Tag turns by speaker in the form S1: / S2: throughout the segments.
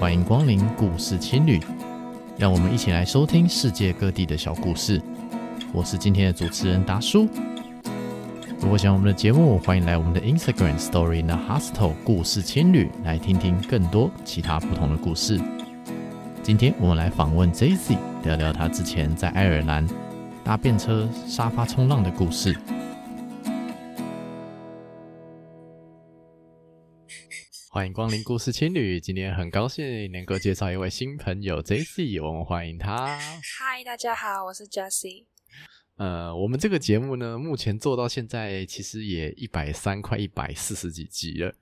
S1: 欢迎光临故事青旅，让我们一起来收听世界各地的小故事。我是今天的主持人达叔。如果喜欢我们的节目，欢迎来我们的 Instagram Story in the Hostel 故事青旅来听听更多其他不同的故事。今天我们来访问 Jessie，聊聊他之前在爱尔兰搭便车沙发冲浪的故事。欢迎光临故事青旅，今天很高兴能够介绍一位新朋友 j c 我们欢迎他。
S2: 嗨，大家好，我是 Jesse。
S1: 呃，我们这个节目呢，目前做到现在其实也一百三，快一百四十几集了。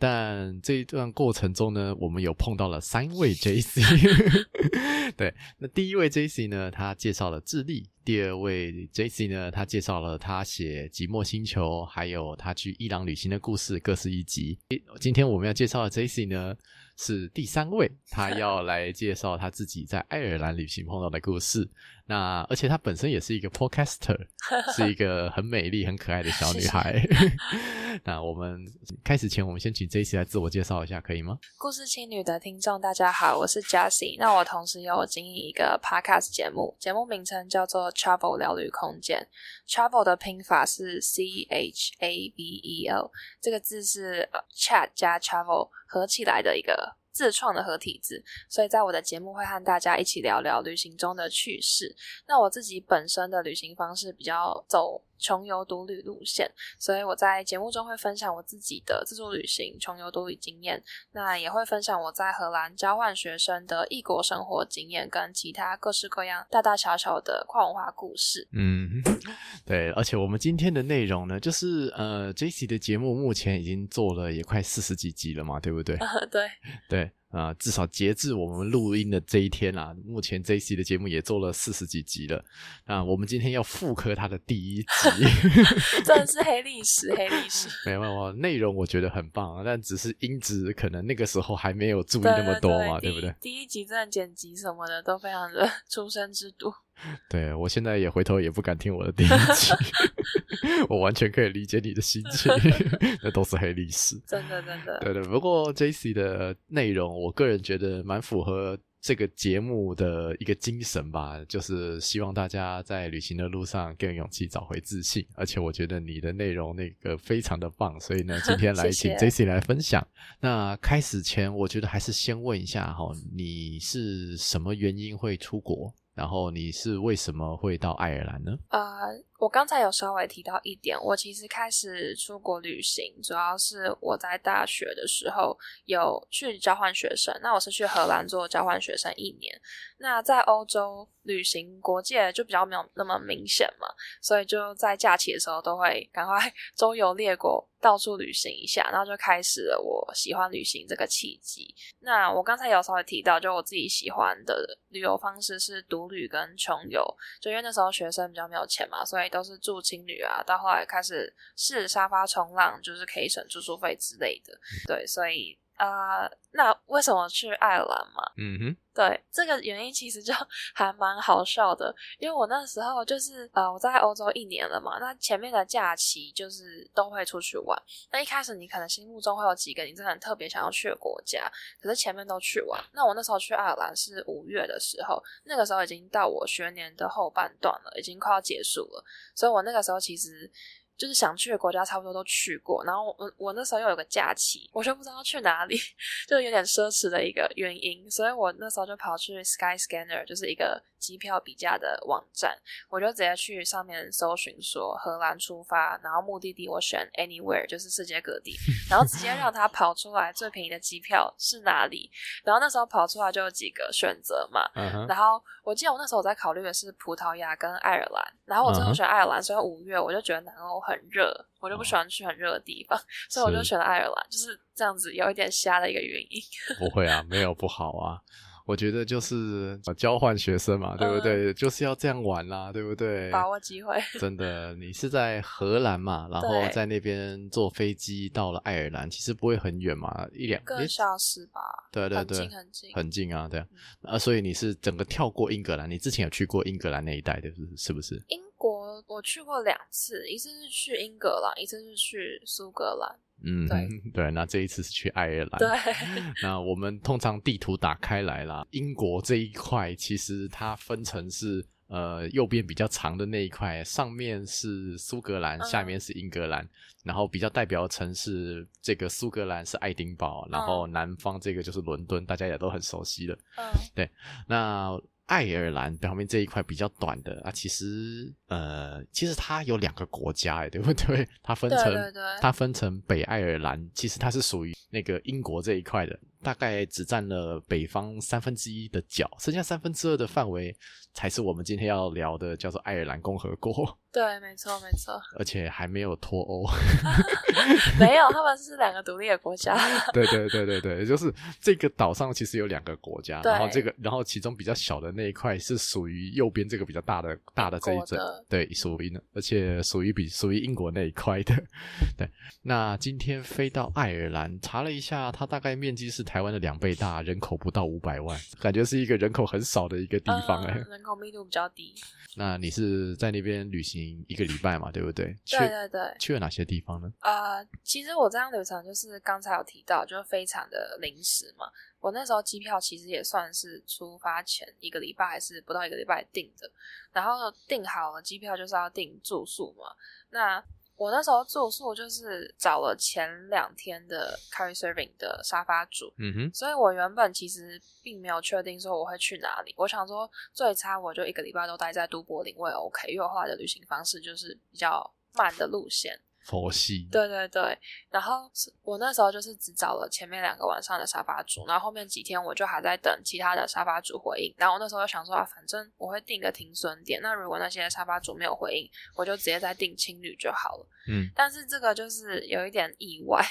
S1: 但这一段过程中呢，我们有碰到了三位 Jessie。对，那第一位 Jessie 呢，他介绍了智利；第二位 Jessie 呢，他介绍了他写《寂寞星球》，还有他去伊朗旅行的故事，各是一集。今天我们要介绍的 Jessie 呢，是第三位，他要来介绍他自己在爱尔兰旅行碰到的故事。那而且她本身也是一个 podcaster，是一个很美丽、很可爱的小女孩。那我们开始前，我们先请 Jessie 来自我介绍一下，可以吗？
S2: 故事青旅的听众，大家好，我是 Jessie。那我同时有经营一个 podcast 节目，节目名称叫做 Travel 聊旅空间。Travel 的拼法是 C H A V E L，这个字是 chat 加 travel 合起来的一个。自创的合体字，所以在我的节目会和大家一起聊聊旅行中的趣事。那我自己本身的旅行方式比较走穷游独旅路线，所以我在节目中会分享我自己的自助旅行、穷游独旅经验。那也会分享我在荷兰交换学生的异国生活经验，跟其他各式各样大大小小的跨文化故事。
S1: 嗯，对。而且我们今天的内容呢，就是呃，Jessie 的节目目前已经做了也快四十几集了嘛，对不对？
S2: 呃，对，
S1: 对。啊、呃，至少截至我们录音的这一天啊，目前 Jessie 的节目也做了四十几集了。啊、呃，我们今天要复刻它的第一集，
S2: 真的是黑历史，黑历史。
S1: 没有没有，内容我觉得很棒啊，但只是音质可能那个时候还没有注意那么多嘛，对，不对？
S2: 第一集真的剪辑什么的都非常的 出生之度。
S1: 对，我现在也回头也不敢听我的第一集，我完全可以理解你的心情，那都是黑历史，
S2: 真的真的。
S1: 对对，不过 Jessie 的内容，我个人觉得蛮符合这个节目的一个精神吧，就是希望大家在旅行的路上更有勇气，找回自信。而且我觉得你的内容那个非常的棒，所以呢，今天 来请 Jessie 来分享。谢谢。那开始前，我觉得还是先问一下哈，你是什么原因会出国？然后你是为什么会到爱尔兰呢？
S2: 我刚才有稍微提到一点，我其实开始出国旅行，主要是我在大学的时候有去交换学生。那我是去荷兰做交换学生一年。那在欧洲旅行国界就比较没有那么明显嘛，所以就在假期的时候都会赶快 周游列国，到处旅行一下，然后就开始了我喜欢旅行这个契机。那我刚才有稍微提到，就我自己喜欢的旅游方式是独旅跟穷游，就因为那时候学生比较没有钱嘛，所以都是住青旅啊。到后来开始试沙发冲浪，就是可以省住宿费之类的。对，所以。啊、呃，那为什么去爱尔兰嘛？
S1: 嗯哼，
S2: 对，这个原因其实就 还蛮好笑的，因为我那时候就是呃，我在欧洲一年了嘛，那前面的假期就是都会出去玩。那一开始你可能心目中会有几个你真的特别想要去的国家，可是前面都去完。那我那时候去爱尔兰是五月的时候，那个时候已经到我学年的后半段了，已经快要结束了，所以我那个时候其实。就是想去的国家差不多都去过，然后我我那时候又有个假期，我就不知道去哪里，就有点奢侈的一个原因，所以我那时候就跑去 Skyscanner，就是一个机票比价的网站，我就直接去上面搜寻说荷兰出发，然后目的地我选 Anywhere，就是世界各地，然后直接让它跑出来最便宜的机票是哪里，然后那时候跑出来就有几个选择嘛，uh -huh. 然后我记得我那时候我在考虑的是葡萄牙跟爱尔兰，然后我最后选爱尔兰，所以五月我就觉得南欧。很热，我就不喜欢去很热的地方，所以我就选了爱尔兰，就是这样子，有一点瞎的一个原因。
S1: 不会啊，没有不好啊，我觉得就是交换学生嘛，对不对？嗯，就是要这样玩啦，对不对？
S2: 把握机会。
S1: 真的，你是在荷兰嘛，然后在那边坐飞机到了爱尔兰，其实不会很远嘛，一两
S2: 个小时吧。
S1: 对对对，
S2: 很近很近，
S1: 很近啊，对啊，嗯，啊，所以你是整个跳过英格兰，你之前有去过英格兰那一带的，是不是？
S2: 英国我去过两次，一次是去英格兰，一次是去苏格兰。
S1: 嗯，
S2: 对
S1: 对。那这一次是去爱尔兰。
S2: 对。
S1: 那我们通常地图打开来啦，英国这一块其实它分成是。呃，右边比较长的那一块，上面是苏格兰，下面是英格兰。嗯、然后比较代表的城市，这个苏格兰是爱丁堡，然后南方这个就是伦敦，大家也都很熟悉的。嗯，对。那爱尔兰表面这一块比较短的啊，其实呃，其实它有两个国家，哎，对不对？它分成，它分成北爱尔兰，其实它是属于那个英国这一块的。大概只占了北方三分之一的角，剩下三分之二的范围才是我们今天要聊的，叫做爱尔兰共和国。
S2: 对，没错，没错。
S1: 而且还没有脱欧，
S2: 没有，他们是两个独立的国家。
S1: 对对对对对，就是这个岛上其实有两个国家，然后这个，然后其中比较小的那一块是属于右边这个比较大的大的这一阵，对，属于呢，而且属于比属于英国那一块的。对，那今天飞到爱尔兰，查了一下，它大概面积是。台湾的两倍大，人口不到五百万，感觉是一个人口很少的一个地方哎、欸嗯，
S2: 人口密度比较低。
S1: 那你是在那边旅行一个礼拜嘛？对不对？
S2: 对对对。
S1: 去了哪些地方呢？
S2: 呃，其实我这样旅程就是刚才有提到，就是非常的临时嘛。我那时候机票其实也算是出发前一个礼拜还是不到一个礼拜订的，然后订好了机票就是要订住宿嘛。那我那时候住宿就是找了前两天的 carry serving 的沙发主，嗯哼，所以我原本其实并没有确定说我会去哪里。我想说最差我就一个礼拜都待在都柏林，我也 OK，因为我后来的旅行方式就是比较慢的路线。
S1: 佛系，
S2: 对对对，然后我那时候就是只找了前面两个晚上的沙发主，然后后面几天我就还在等其他的沙发主回应。然后我那时候就想说啊，反正我会定个停损点，那如果那些沙发主没有回应，我就直接再定青旅就好了。嗯，但是这个就是有一点意外，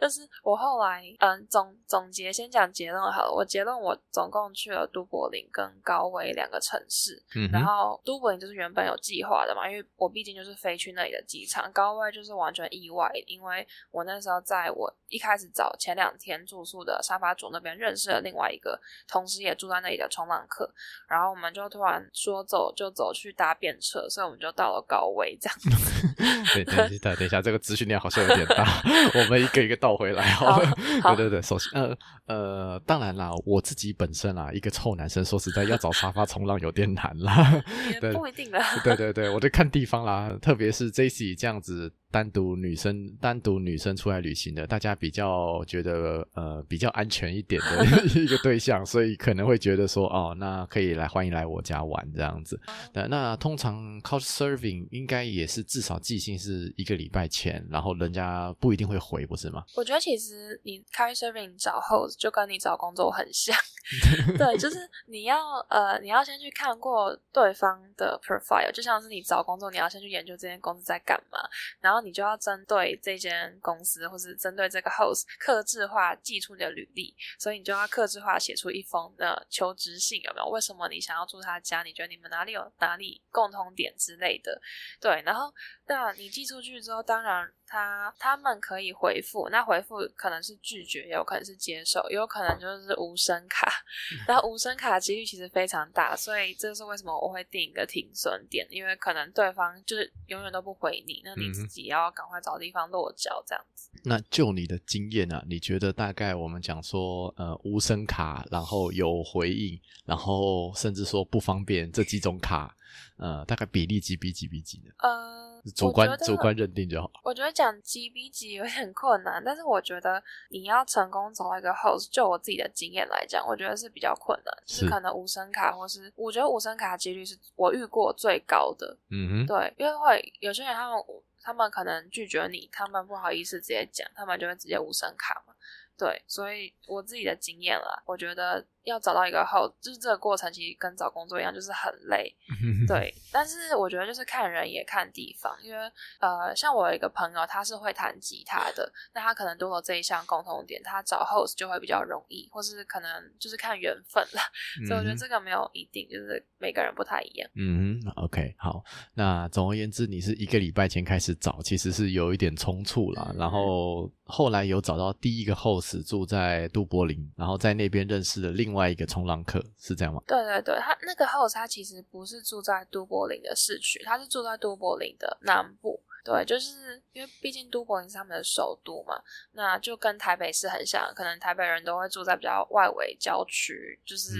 S2: 就是我后来嗯总总结先讲结论好了，我结论我总共去了都柏林跟高威两个城市，嗯，然后都柏林就是原本有计划的嘛，因为我毕竟就是飞去那里的机场，高威就是。完全意外，因为我那时候在我一开始找前两天住宿的沙发主那边认识了另外一个，同时也住在那里的冲浪客，然后我们就突然说走就走去搭便车，所以我们就到了高威这样子。
S1: 对，等一下，等一下，这个资讯量好像有点大，我们一个一个倒回来好了。好，对对对，首先，呃呃，当然啦，我自己本身啊，一个臭男生，说实在要找沙发冲浪有点难啦，
S2: 也不一定啦。
S1: 对对对，我就看地方啦，特别是 JC 这样子。单独女生，单独女生出来旅行的，大家比较觉得呃比较安全一点的 一个对象，所以可能会觉得说哦，那可以来欢迎来我家玩这样子。那那通常 couch serving 应该也是至少寄信是一个礼拜前，然后人家不一定会回，不是吗？
S2: 我觉得其实你 couch serving 找 host 就跟你找工作很像，对，就是你要呃你要先去看过对方的 profile，就像是你找工作，你要先去研究这间公司在干嘛，然后。你就要针对这间公司，或是针对这个 host，克制化寄出你的履历，所以你就要克制化写出一封的求职信，有没有？为什么你想要住他家？你觉得你们哪里有哪里共同点之类的？对，然后那你寄出去之后，当然。他他们可以回复，那回复可能是拒绝，也有可能是接受，也有可能就是无声卡。然后无声卡的几率其实非常大，所以这是为什么我会定一个停损点，因为可能对方就是永远都不回你，那你自己要赶快找地方落脚这样子。
S1: 那就你的经验啊，你觉得大概我们讲说，呃，无声卡，然后有回应，然后甚至说不方便这几种卡，呃，大概比例几比几比几呢？呃。主观主观认定就好。
S2: 我觉得讲几比几有点困难，但是我觉得你要成功找到一个 host，就我自己的经验来讲，我觉得是比较困难。是，是可能无声卡，或是我觉得无声卡几率是我遇过最高的。嗯哼，对，因为会有些人他们他们可能拒绝你，他们不好意思直接讲，他们就会直接无声卡嘛。对，所以我自己的经验啦，我觉得。要找到一个 host，就是这个过程其实跟找工作一样，就是很累。对，但是我觉得就是看人也看地方，因为呃，像我有一个朋友，他是会弹吉他的，那他可能多了这一项共同点，他找 host 就会比较容易，或是可能就是看缘分啦。嗯、所以我觉得这个没有一定，就是每个人不太一样。
S1: 嗯，OK，好。那总而言之，你是一个礼拜前开始找，其实是有一点冲促啦。嗯、然后后来有找到第一个 host 住在杜柏林，然后在那边认识了另外。另外一个冲浪客是这样吗？
S2: 对对对，他那个 host 他其实不是住在都柏林的市区，他是住在都柏林的南部。对，就是因为毕竟都柏林是他们的首都嘛，那就跟台北市很像，可能台北人都会住在比较外围郊区，就是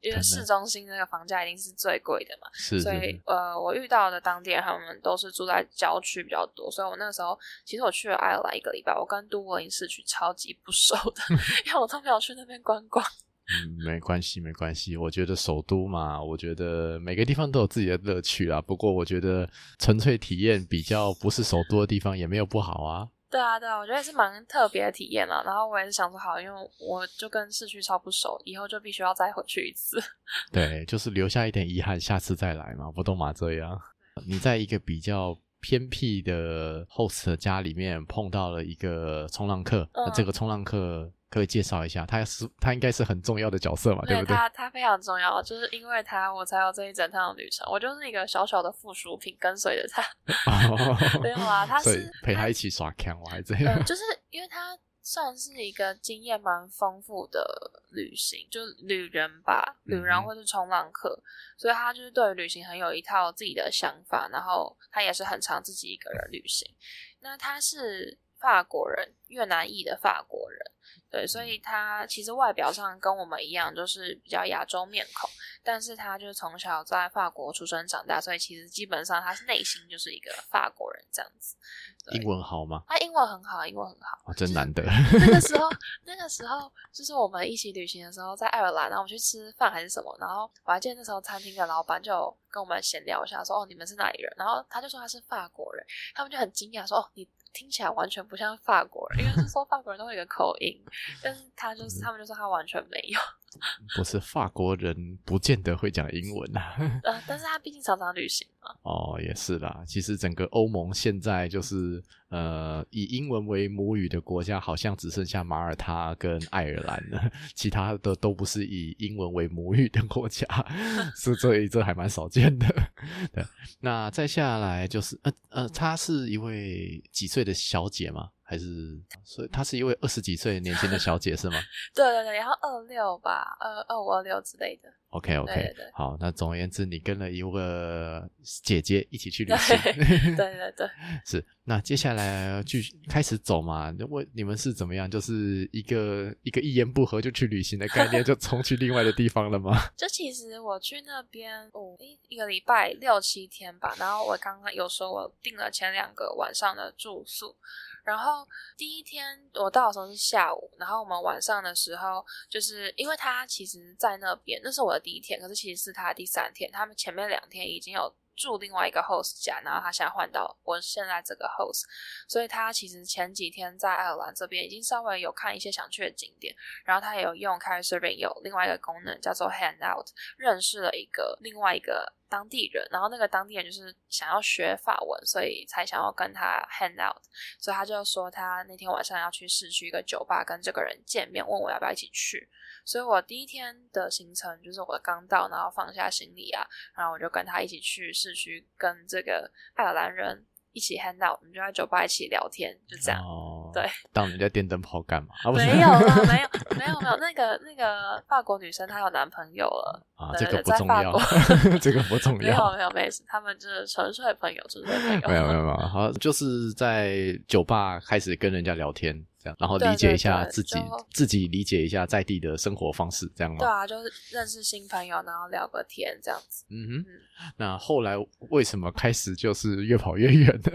S2: 因为市中心那个房价一定是最贵的嘛，
S1: 是，
S2: 所以呃，我遇到的当地人他们都是住在郊区比较多，所以我那时候其实我去了爱尔兰一个礼拜，我跟都柏林市区超级不熟的，因为我都没有去那边观光。
S1: 嗯，没关系，没关系。我觉得首都嘛，我觉得每个地方都有自己的乐趣啦。不过我觉得纯粹体验比较不是首都的地方也没有不好啊。
S2: 对啊，对啊，我觉得是蛮特别的体验啦。然后我也是想说，好，因为我就跟市区超不熟，以后就必须要再回去一次。
S1: 对，就是留下一点遗憾，下次再来嘛，不都嘛这样。你在一个比较偏僻的 host 的家里面碰到了一个冲浪客，这个冲浪客。可以介绍一下，他是他应该是很重要的角色嘛，对，对不对？
S2: 他他非常重要，就是因为他我才有这一整趟的旅程，我就是一个小小的附属品，跟随着他。没有啊，他是
S1: 陪他一起耍康，我还这样、
S2: 嗯。就是因为他算是一个经验蛮丰富的旅行，就是旅人吧，旅人或是冲浪客，嗯、所以他就是对旅行很有一套自己的想法，然后他也是很常自己一个人旅行。那他是法国人，越南裔的法国人。对，所以他其实外表上跟我们一样，就是比较亚洲面孔，但是他就是从小在法国出生长大，所以其实基本上他是内心就是一个法国人这样子。
S1: 英文好吗？
S2: 他英文很好，英文很好，
S1: 哦、真难得。
S2: 那个时候，那个时候就是我们一起旅行的时候，在爱尔兰，然后我们去吃饭还是什么，然后我还记得那时候餐厅的老板就跟我们闲聊一下，说：“哦，你们是哪里人？”然后他就说他是法国人，他们就很惊讶说：“哦，你。”听起来完全不像法国人，因为是说法国人都会有个口音，但是他就是他们就说他完全没有。
S1: 不是法国人，不见得会讲英文啊。
S2: 呃，但是他毕竟常常旅行嘛。
S1: 哦，也是啦。其实整个欧盟现在就是呃，以英文为母语的国家，好像只剩下马耳他跟爱尔兰了，其他的都不是以英文为母语的国家，是所以这还蛮少见的。对，那再下来就是呃呃，她是一位几岁的小姐吗？还是，所以她是一位二十几岁年轻的小姐是吗？
S2: 对对对，然后二六吧，二二五二六之类的。
S1: OK OK，
S2: 对对对，
S1: 好，那总而言之，你跟了一个姐姐一起去旅行。
S2: 对 对对，对，
S1: 是。那接下来继续开始走嘛？问你们是怎么样？就是一个一个一言不合就去旅行的概念，就冲去另外的地方了吗？
S2: 就其实我去那边哦，一个礼拜六七天吧。然后我刚刚有说我订了前两个晚上的住宿。然后第一天我到的时候是下午，然后我们晚上的时候，就是因为他其实在那边，那是我的第一天，可是其实是他第三天。他们前面两天已经有住另外一个 host 家，然后他现在换到我现在这个 host，所以他其实前几天在爱尔兰这边已经稍微有看一些想去的景点，然后他也有用 Couchsurfing 有另外一个功能叫做 Handout，认识了一个另外一个。当地人，然后那个当地人就是想要学法文，所以才想要跟他 hang out，所以他就说他那天晚上要去市区一个酒吧跟这个人见面，问我要不要一起去。所以我第一天的行程就是我刚到，然后放下行李啊，然后我就跟他一起去市区跟这个爱尔兰人。一起 hang out，我们就在酒吧一起聊天，就这样。哦，对，
S1: 当人家电灯泡干嘛？啊、
S2: 没有了，没有，没有，没有。那个那个法国女生她有男朋友了
S1: 啊，这个不重要，这个不重要。
S2: 没有没有没事，他们就是纯粹朋友，纯粹朋友。
S1: 没有没有没有，好，就是在酒吧开始跟人家聊天。这样，然后理解一下自己，自己理解一下在地的生活方式，这样吗？
S2: 对啊，就是认识新朋友，然后聊个天，这样子。
S1: 嗯哼。嗯，那后来为什么开始就是越跑越远呢？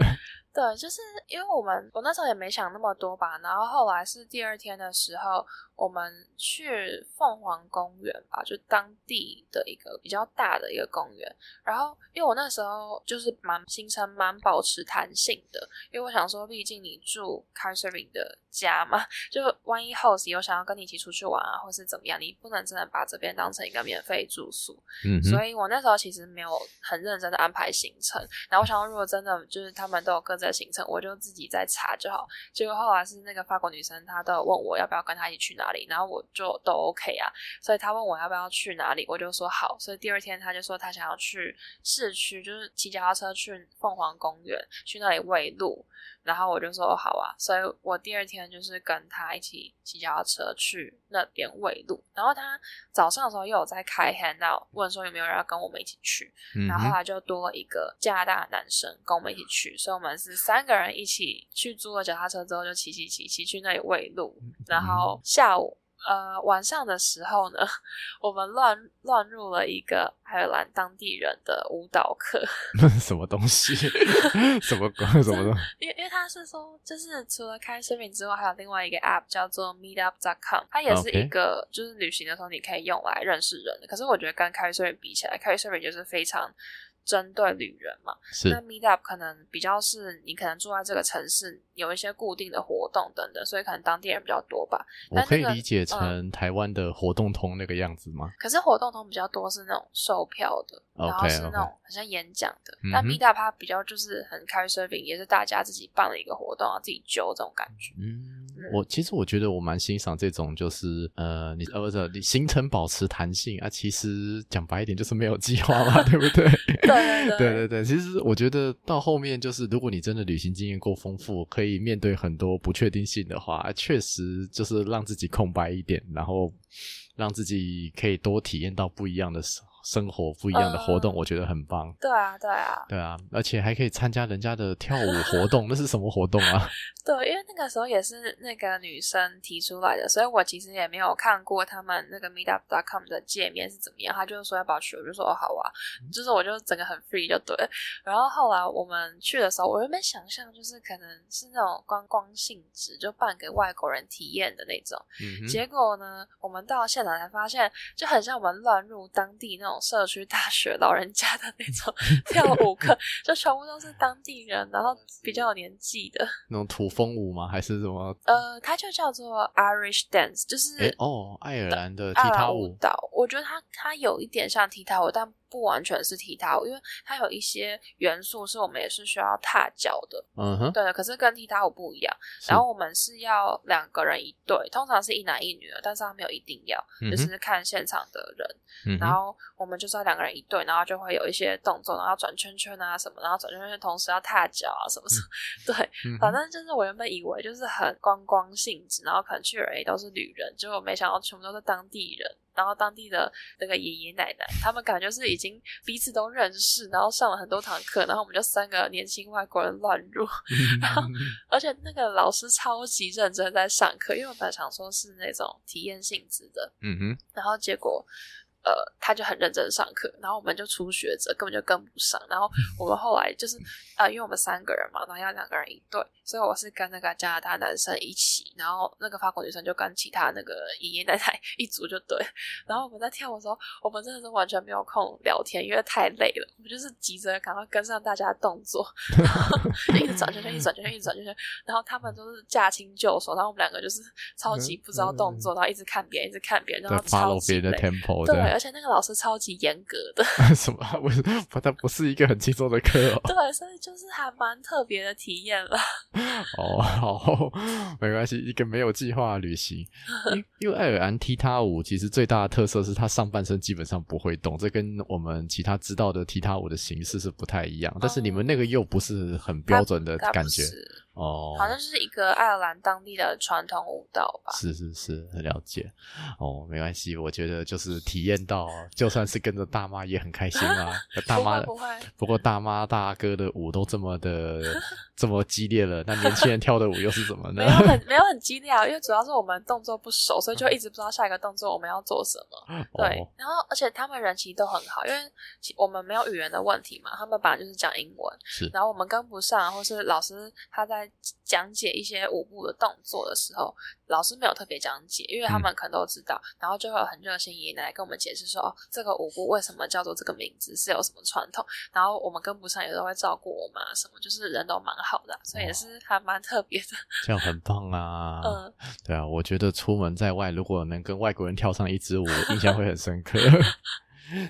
S2: 对，就是因为我们我那时候也没想那么多吧，然后后来是第二天的时候，我们去凤凰公园吧，就当地的一个比较大的一个公园。然后因为我那时候就是蛮行程蛮保持弹性的，因为我想说，毕竟你住 c a r s e r i n g 的家嘛，就万一 host 有想要跟你一起出去玩啊，或是怎么样，你不能真的把这边当成一个免费住宿。嗯，所以我那时候其实没有很认真的安排行程。然后我想说，如果真的就是他们都有各自的行程，我就自己再查就好。结果后来是那个法国女生，她都有问我要不要跟她一起去哪里，然后我就都 OK 啊。所以她问我要不要去哪里，我就说好。所以第二天她就说她想要去市区，就是骑脚踏车去凤凰公园，去那里喂鹿。然后我就说好啊，所以我第二天就是跟他一起骑脚踏车去那边喂鹿。然后他早上的时候又有在开 handout，问说有没有人要跟我们一起去。嗯、然后后来就多了一个加拿大的男生跟我们一起去，所以我们是三个人一起去租了脚踏车之后就骑骑骑骑去那里喂鹿。然后下午。呃，晚上的时候呢，我们乱乱入了一个爱尔兰当地人的舞蹈课。
S1: 什么东西？什么什么东西？
S2: 因为因为他是说，就是除了 Couchsurfing 之外，还有另外一个 App 叫做 Meetup.com，它也是一个就是旅行的时候你可以用来认识人的。可是我觉得跟 Couchsurfing 比起来，Couchsurfing 就是非常。针对旅人嘛，是那 Meetup 可能比较是你可能住在这个城市，有一些固定的活动等等，所以可能当地人比较多吧。
S1: 我可以理解成台湾的活动通那个样子吗？
S2: 嗯、可是活动通比较多是那种售票的，okay, 然后是那种好像演讲的。那 Meetup 它比较就是很 Couchsurfing，也是大家自己办了一个活动啊，自己揪这种感觉。
S1: 嗯。我其实我觉得我蛮欣赏这种，就是呃，你呃不是你行程保持弹性啊，其实讲白一点就是没有计划嘛，对不
S2: 对？对
S1: 对对，对。其实我觉得到后面就是，如果你真的旅行经验够丰富，可以面对很多不确定性的话，确实就是让自己空白一点，然后让自己可以多体验到不一样的时候。生活不一样的活动，我觉得很棒。
S2: 对啊，对啊，
S1: 对啊，而且还可以参加人家的跳舞活动，那是什么活动啊？
S2: 对，因为那个时候也是那个女生提出来的，所以我其实也没有看过他们那个 Meetup.com 的界面是怎么样。他就是说要不要去，我就说哦好啊，就是我就整个很 free 就对。然后后来我们去的时候，我原本想象就是可能是那种观光性质，就办给外国人体验的那种。嗯哼。结果呢，我们到现场才发现，就很像我们乱入当地那种。社区大学老人家的那种 跳舞课，就全部都是当地人，然后比较有年纪的
S1: 那种土风舞吗？还是什么？
S2: 呃，它就叫做 Irish Dance，就是
S1: 诶哦，爱尔兰的踢踏舞
S2: 蹈。我觉得它它有一点像踢踏舞，但。不完全是踢踏舞，因为它有一些元素是我们也是需要踏脚的。嗯哼，对的。可是跟踢踏舞不一样。然后我们是要两个人一对，通常是一男一女的，但是他没有一定要，嗯、就是看现场的人。嗯、然后我们就是要两个人一对，然后就会有一些动作，然后转圈圈啊什么，然后转圈圈同时要踏脚啊什么什么。嗯、对，反正就是我原本以为就是很观光性质，然后可能去的人也都是旅人，结果没想到全部都是当地人。然后当地的那个爷爷奶奶，他们感觉是已经彼此都认识，然后上了很多堂课，然后我们就三个年轻外国人乱入，然后 而且那个老师超级认真在上课，因为我本来想说是那种体验性质的，嗯哼，然后结果。呃，他就很认真上课，然后我们就初学者根本就跟不上，然后我们后来就是呃，因为我们三个人嘛，然后要两个人一对，所以我是跟那个加拿大男生一起，然后那个法国女生就跟其他那个爷爷奶奶 一组就对，然后我们在跳舞的时候，我们真的是完全没有空聊天，因为太累了，我们就是急着赶快跟上大家的动作，然后一直转圈圈，一直转圈圈，一直转圈圈，然后他们都是驾轻就熟，然后我们两个就是超级不知道动作，然后一直看别人，一直看别人，然后超级累，对。而且那个老师超级严格的，
S1: 什么？我不，他不是一个很轻松的课哦。
S2: 对，所以就是还蛮特别的体验了。
S1: 哦，好，没关系，一个没有计划的旅行。因因为爱尔兰踢踏舞其实最大的特色是它上半身基本上不会动，这跟我们其他知道的踢踏舞的形式是不太一样。但是你们那个又不是很标准的感觉。哦，
S2: 好像是一个爱尔兰当地的传统舞蹈吧。
S1: 是是是，很了解。哦，没关系，我觉得就是体验到，就算是跟着大妈也很开心啊。大妈
S2: 不会，不会。
S1: 不过大妈大哥的舞都这么的 这么激烈了，那年轻人跳的舞又是怎么呢？
S2: 没有很 没有很激烈啊，因为主要是我们动作不熟，所以就一直不知道下一个动作我们要做什么。对，哦、然后而且他们人其实都很好，因为我们没有语言的问题嘛，他们本来就是讲英文，是。然后我们跟不上，或是老师他在。讲解一些舞步的动作的时候，老师没有特别讲解，因为他们可能都知道，嗯、然后就会有很热心爷爷奶奶跟我们解释说，哦，这个舞步为什么叫做这个名字，是有什么传统，然后我们跟不上，也都会照顾我们啊，什么，就是人都蛮好的，所以也是还蛮特别的，
S1: 这样很棒啊，嗯，对啊，我觉得出门在外，如果能跟外国人跳上一支舞，印象会很深刻。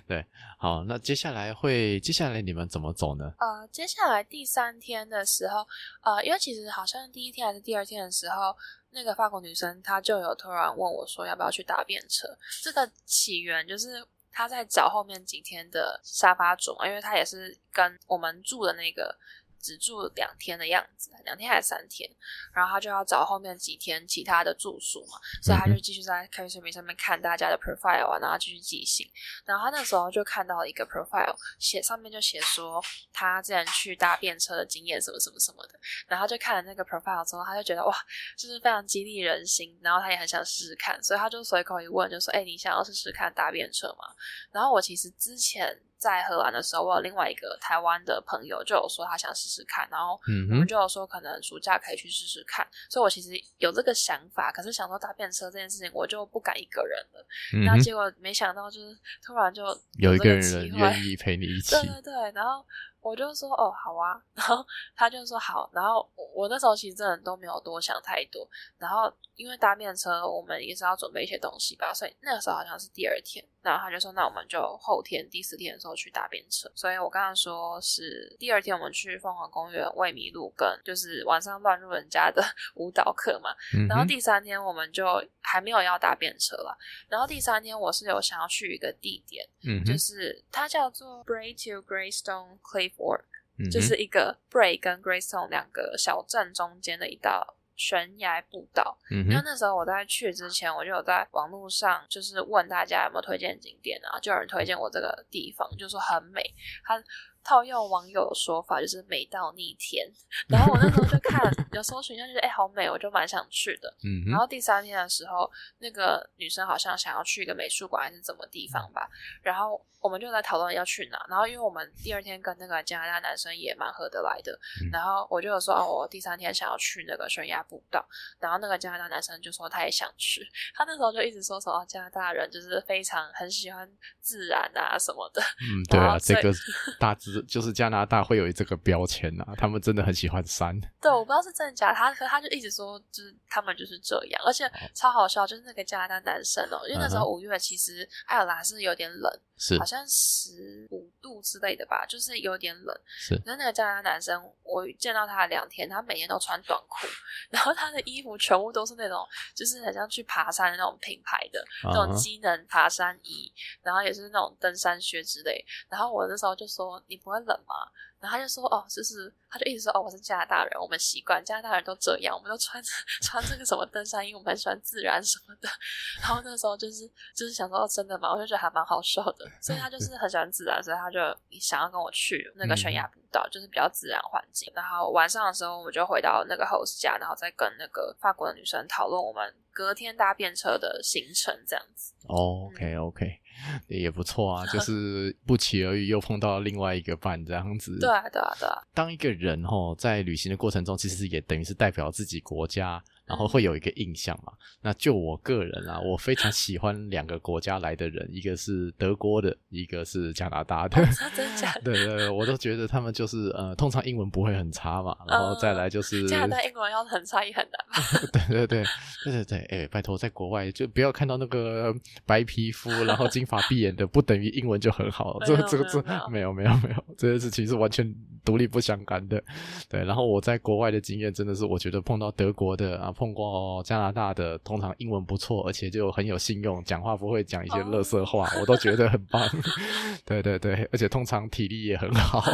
S1: 对，好，那接下来会，接下来你们怎么走呢？
S2: 呃，接下来第三天的时候，呃，因为其实好像第一天还是第二天的时候，那个法国女生她就有突然问我说要不要去搭便车。这个起源就是她在找后面几天的沙发主，因为她也是跟我们住的那个。只住两天的样子，两天还是三天，然后他就要找后面几天其他的住宿嘛，所以他就继续在 QuickShare 上面看大家的 profile 啊，然后继续寄信。然后他那时候就看到一个 profile，写上面就写说他之前去搭便车的经验什么什么什么的，然后就看了那个 profile 之后，他就觉得哇，就是非常激励人心，然后他也很想试试看，所以他就随口一问，就说：“哎，你想要试试看搭便车吗？”然后我其实之前。在荷兰的时候，我有另外一个台湾的朋友就有说他想试试看，然后我们就有说可能暑假可以去试试看，所以我其实有这个想法，可是想说搭便车这件事情，我就不敢一个人了。然后结果没想到，就是突然就有，
S1: 有一个人愿意陪你一 起，
S2: 对对对，然后。我就说哦好啊，然后他就说好，然后我，我那时候其实真的都没有多想太多，然后因为搭便车我们也是要准备一些东西吧，所以那个时候好像是第二天，然后他就说那我们就后天第四天的时候去搭便车，所以我刚刚说是第二天我们去凤凰公园喂麋鹿，跟就是晚上乱入人家的 舞蹈课嘛，然后第三天我们就还没有要搭便车了，然后第三天我是有想要去一个地点，嗯，就是它叫做 Bray to Greystone Cliff。Work、嗯、就是一个 Bray 跟 gray stone 两个小镇中间的一道悬崖步道。嗯，因为那时候我在去之前，我就有在网络上就是问大家有没有推荐景点啊，就有人推荐我这个地方，就说很美。他套用网友的说法，就是美到逆天。然后我那时候就看，有搜寻一下，就是哎，好美，我就蛮想去的。嗯，然后第三天的时候，那个女生好像想要去一个美术馆还是什么地方吧。然后我们就在讨论要去哪。然后因为我们第二天跟那个加拿大男生也蛮合得来的，嗯、然后我就有说哦，我第三天想要去那个悬崖步道。然后那个加拿大男生就说他也想去。他那时候就一直说什么加拿大人就是非常很喜欢自然啊什么的。嗯，
S1: 对啊，这个大自。就是加拿大会有这个标签啊，他们真的很喜欢山。
S2: 对，我不知道是真的假的，他可他就一直说，就是他们就是这样，而且超好笑，就是那个加拿大男生哦、喔，因为那时候五月，其实爱尔兰是有点冷。是，好像十五度之类的吧，就是有点冷。是，那那个加拿大男生，我见到他两天，他每天都穿短裤，然后他的衣服全部都是那种，就是很像去爬山的那种品牌的那种机能爬山衣，然后也是那种登山靴之类。然后我那时候就说：“你不会冷吗？”然后他就说：“哦，就是，他就一直说：‘哦，我是加拿大人，我们习惯加拿大人都这样，我们都穿 穿这个什么登山衣，我们很喜欢自然什么的。’然后那时候就是就是想说：‘哦，真的吗？’我就觉得还蛮好笑的。所以他就是很喜欢自然，所以他就想要跟我去那个悬崖步道，就是比较自然环境。然后晚上的时候，我们就回到那个 host 家，然后再跟那个法国的女生讨论我们隔天搭便车的行程，这样子。
S1: 哦，OK OK。”也不错啊，就 是不期而遇，又碰到另外一个伴这样子。
S2: 对啊，对啊，对啊。
S1: 当一个人哦在旅行的过程中，其实也等于是代表自己国家。然后会有一个印象嘛？那就我个人啊，我非常喜欢两个国家来的人，一个是德国的，一个是加拿大的。
S2: 哦、真的假的？
S1: 对对，我都觉得他们就是呃，通常英文不会很差嘛。然后再来就是、呃、
S2: 加拿大英文要很差也很难嘛。
S1: 对对对对对对，哎，拜托，在国外就不要看到那个白皮肤，然后金发碧眼的，不等于英文就很好。这个这个这没有没有没有，这件事情是完全独立不相干的。对，然后我在国外的经验真的是，我觉得碰到德国的啊。碰过加拿大的，通常英文不错，而且就很有信用，讲话不会讲一些垃圾话，oh. 我都觉得很棒。对对对，而且通常体力也很好，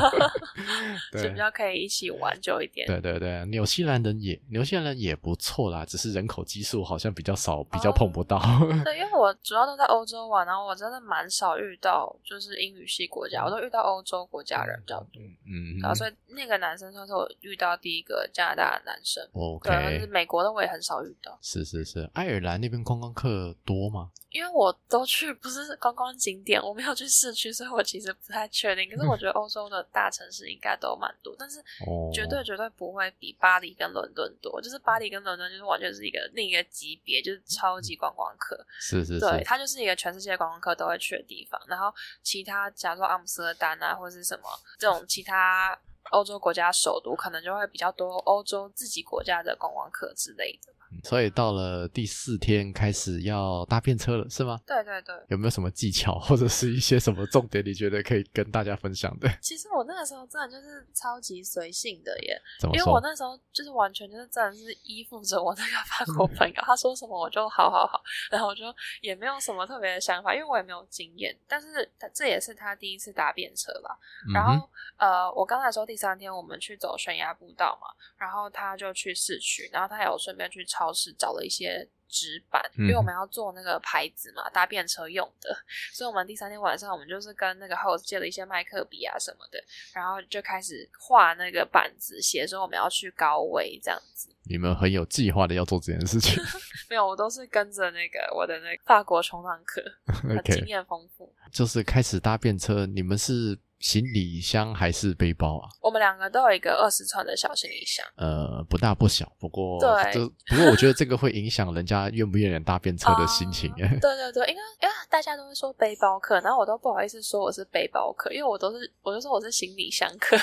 S2: 对，比较可以一起玩久一点。
S1: 对对对，纽西兰人也纽西兰人也不错啦，只是人口基数好像比较少，比较碰不到。
S2: Oh. 对，因为我主要都在欧洲玩，然后我真的蛮少遇到就是英语系国家，我都遇到欧洲国家人比较多。嗯，然后所以那个男生算是我遇到第一个加拿大的男生。
S1: OK，
S2: 对，是美国的。我也很少遇到，
S1: 是是是，爱尔兰那边观光客多吗？
S2: 因为我都去不是观光景点，我没有去市区，所以我其实不太确定。可是我觉得欧洲的大城市应该都蛮多，但是 绝对绝对不会比巴黎跟伦敦多。就是巴黎跟伦敦就是完全是一个另一个级别，就是超级观光客。
S1: 是是是，
S2: 对，它就是一个全世界观光客都会去的地方。然后其他假如说阿姆斯特丹啊，或者是什么这种其他。欧洲国家首都可能就会比较多欧洲自己国家的观光客之类的。
S1: 所以到了第四天开始要搭便车了，是吗？
S2: 对对对。
S1: 有没有什么技巧或者是一些什么重点？你觉得可以跟大家分享的？
S2: 其实我那个时候真的就是超级随性的耶？因为我那时候就是完全就是真的是依附着我那个法国朋友，他说什么我就好好好，然后我就也没有什么特别的想法，因为我也没有经验。但是这也是他第一次搭便车吧。然后、嗯、呃，我刚才说第当天我们去走悬崖步道嘛，然后他就去市区，然后他有顺便去超市找了一些。纸板，因为我们要做那个牌子嘛，搭便车用的，所以我们第三天晚上，我们就是跟那个 host 借了一些麦克笔啊什么的，然后就开始画那个板子，写说我们要去高威这样子。
S1: 你们很有计划的要做这件事情？
S2: 没有，我都是跟着那个我的那个法国冲浪客，经验丰富。
S1: 就是开始搭便车，你们是？行李箱还是背包啊？
S2: 我们两个都有一个二十寸的小行李箱。
S1: 呃，不大不小，不过
S2: 对，
S1: 不过我觉得这个会影响人家愿不愿意搭便车的心情。
S2: 呃、对对对，因为因为大家都会说背包客，然后我都不好意思说我是背包客，因为我都是我就说我是行李箱客，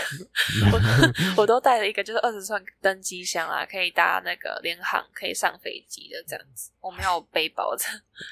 S2: 我 我都带了一个就是二十寸登机箱啊，可以搭那个联航，可以上飞机的这样子。我没有背包的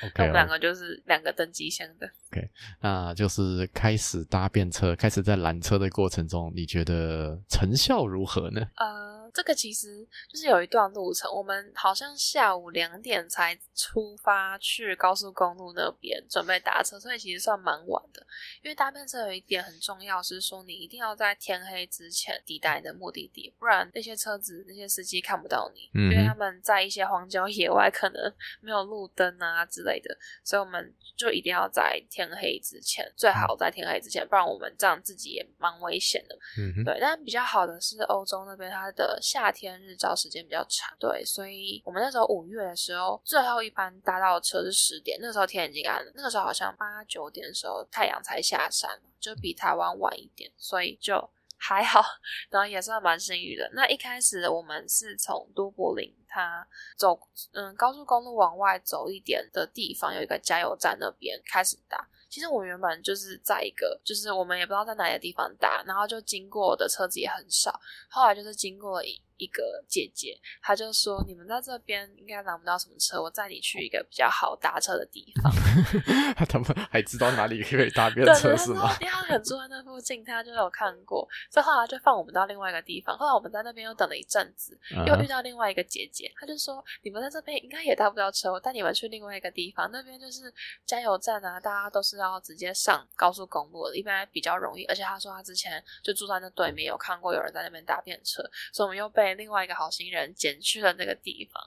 S2: ，okay, 我们两个就是两个登机箱的。
S1: OK，那就是开始搭便车。开始在拦车的过程中，你觉得成效如何呢？
S2: 呃。这个其实就是有一段路程，我们好像下午两点才出发去高速公路那边准备搭车，所以其实算蛮晚的。因为搭便车有一点很重要，是说你一定要在天黑之前抵达你的目的地，不然那些车子、那些司机看不到你，嗯、因为他们在一些荒郊野外可能没有路灯啊之类的，所以我们就一定要在天黑之前，最好在天黑之前，不然我们这样自己也蛮危险的。嗯，对。但比较好的是欧洲那边它的。夏天日照时间比较长，对，所以我们那时候五月的时候，最后一班搭到的车是十点，那个时候天已经暗了。那个时候好像八九点的时候太阳才下山，就比台湾晚一点，所以就还好，然后也算蛮幸运的。那一开始我们是从都柏林，它走嗯高速公路往外走一点的地方，有一个加油站那边开始搭。其实我原本就是在一个，就是我们也不知道在哪个地方打，然后就经过的车子也很少，后来就是经过了一。个姐姐，她就说：“你们在这边应该拦不到什么车，我载你去一个比较好搭车的地方。”
S1: 他们还知道哪里可以搭便车是吗？
S2: 因为他很住在那附近，他就有看过，所以后来就放我们到另外一个地方。后来我们在那边又等了一阵子，又遇到另外一个姐姐，她就说：“你们在这边应该也搭不到车，我带你们去另外一个地方，那边就是加油站啊，大家都是要直接上高速公路的，一般比较容易。而且她说她之前就住在那对面，有看过有人在那边搭便车，所以我们又被。”另外一个好心人捡去了那个地方，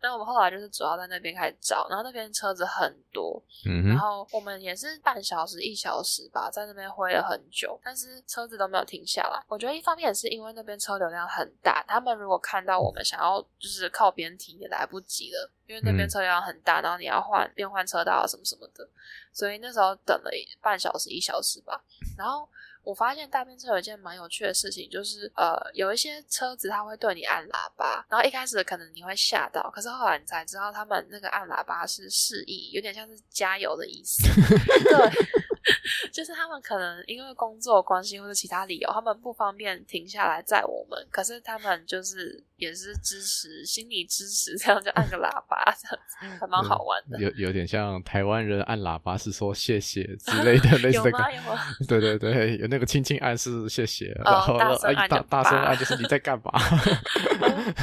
S2: 那我们后来就是主要在那边开始找，然后那边车子很多，嗯，然后我们也是半小时一小时吧，在那边挥了很久，但是车子都没有停下来。我觉得一方面也是因为那边车流量很大，他们如果看到我们想要就是靠边停也来不及了，因为那边车流量很大，然后你要换变换车道啊什么什么的，所以那时候等了半小时一小时吧，然后。我发现大便车有一件蛮有趣的事情，就是呃，有一些车子它会对你按喇叭，然后一开始可能你会吓到，可是后来你才知道他们那个按喇叭是示意，有点像是加油的意思。对，就是他们可能因为工作关系或者其他理由，他们不方便停下来载我们，可是他们就是也是支持，心理支持，这样就按个喇叭，这样子还蛮好玩的。
S1: 有有点像台湾人按喇叭是说谢谢之 类的，类似的。有吗？有吗？对对对，有那个轻轻按是谢谢，哦、然后大声按大大声按就是你在干嘛？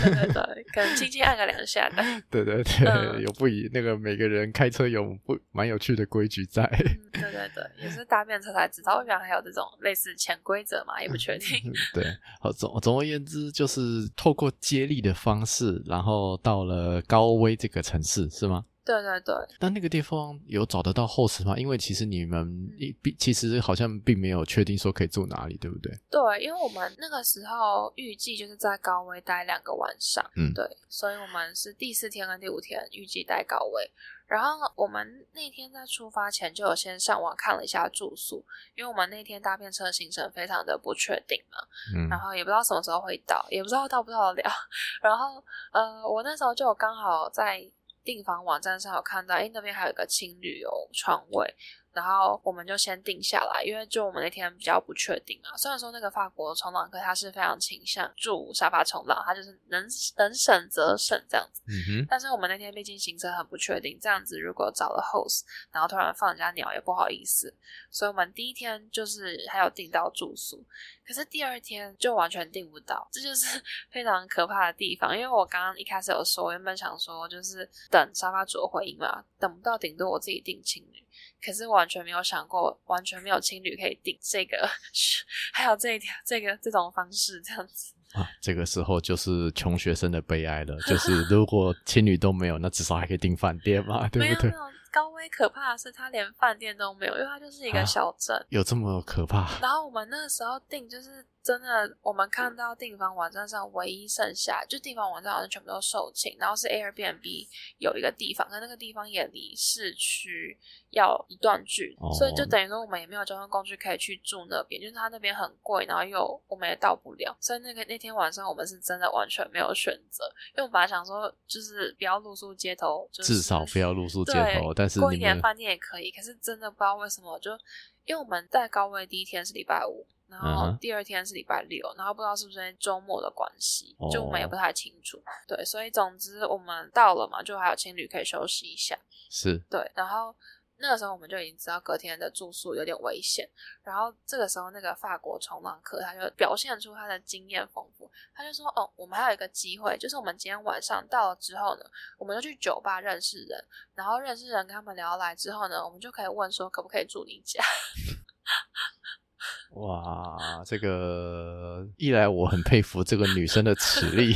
S2: 对对对，可能轻轻按个两下的。
S1: 对对对，嗯、有不一那个每个人开车有不蛮有趣的规矩在。
S2: 嗯、对对对，也是搭便车才知道，原来还有这种类似潜规则嘛，也不确定。
S1: 对，好总总而言之，就是透过接力的方式，然后到了高危这个城市，是吗？
S2: 对对对，
S1: 但那个地方有找得到 host 吗？因为其实你们一并其实好像并没有确定说可以住哪里，对不对？
S2: 对，因为我们那个时候预计就是在高威待两个晚上，嗯，对，所以我们是第四天跟第五天预计待高威。然后我们那天在出发前就有先上网看了一下住宿，因为我们那天搭便车的行程非常的不确定嘛，嗯，然后也不知道什么时候会到，也不知道到不到得了。然后呃，我那时候就刚好在。订房网站上有看到，哎，那边还有一个轻旅游床位。然后我们就先定下来，因为就我们那天比较不确定啊。虽然说那个法国冲浪客他是非常倾向住沙发冲浪，他就是能能省则省这样子。嗯哼。但是我们那天毕竟行程很不确定，这样子如果找了 host，然后突然放人家鸟也不好意思，所以我们第一天就是还有订到住宿，可是第二天就完全订不到，这就是 非常可怕的地方。因为我刚刚一开始有说，我原本想说就是等沙发主的回应嘛，等不到顶多我自己订情侣，可是我。完全没有想过，完全没有情侣可以订这个，还有这一条这个这种方式这样子
S1: 啊。这个时候就是穷学生的悲哀了，就 是如果情侣都没有，那至少还可以订饭店嘛，对不对？
S2: 高威可怕的是，他连饭店都没有，因为它就是一个小镇。啊，
S1: 有这么可怕？
S2: 然后我们那个时候订，就是真的，我们看到订房网站上唯一剩下，就订房网站好像全部都售罄，然后是 Airbnb 有一个地方，但那个地方也离市区要一段距离，哦，所以就等于说我们也没有交通工具可以去住那边，就是他那边很贵，然后又我们也到不了，所以那个那天晚上我们是真的完全没有选择，因为我本来想说就是不要露宿街头，就是，至少
S1: 不要露宿街头。但是
S2: 过一年饭店也可以，可是真的不知道为什么，就因为我们在高位第一天是礼拜五，然后第二天是礼拜六，然后不知道是不是因为周末的关系，就我们也不太清楚。哦。对，所以总之我们到了嘛，就还有情侣可以休息一下。
S1: 是
S2: 对，然后。那个时候我们就已经知道隔天的住宿有点危险，然后这个时候那个法国冲浪客他就表现出他的经验丰富，他就说：“哦，我们还有一个机会，就是我们今天晚上到了之后呢，我们就去酒吧认识人，然后认识人跟他们聊来之后呢，我们就可以问说可不可以住你家。”
S1: 哇，这个一来我很佩服这个女生的实力，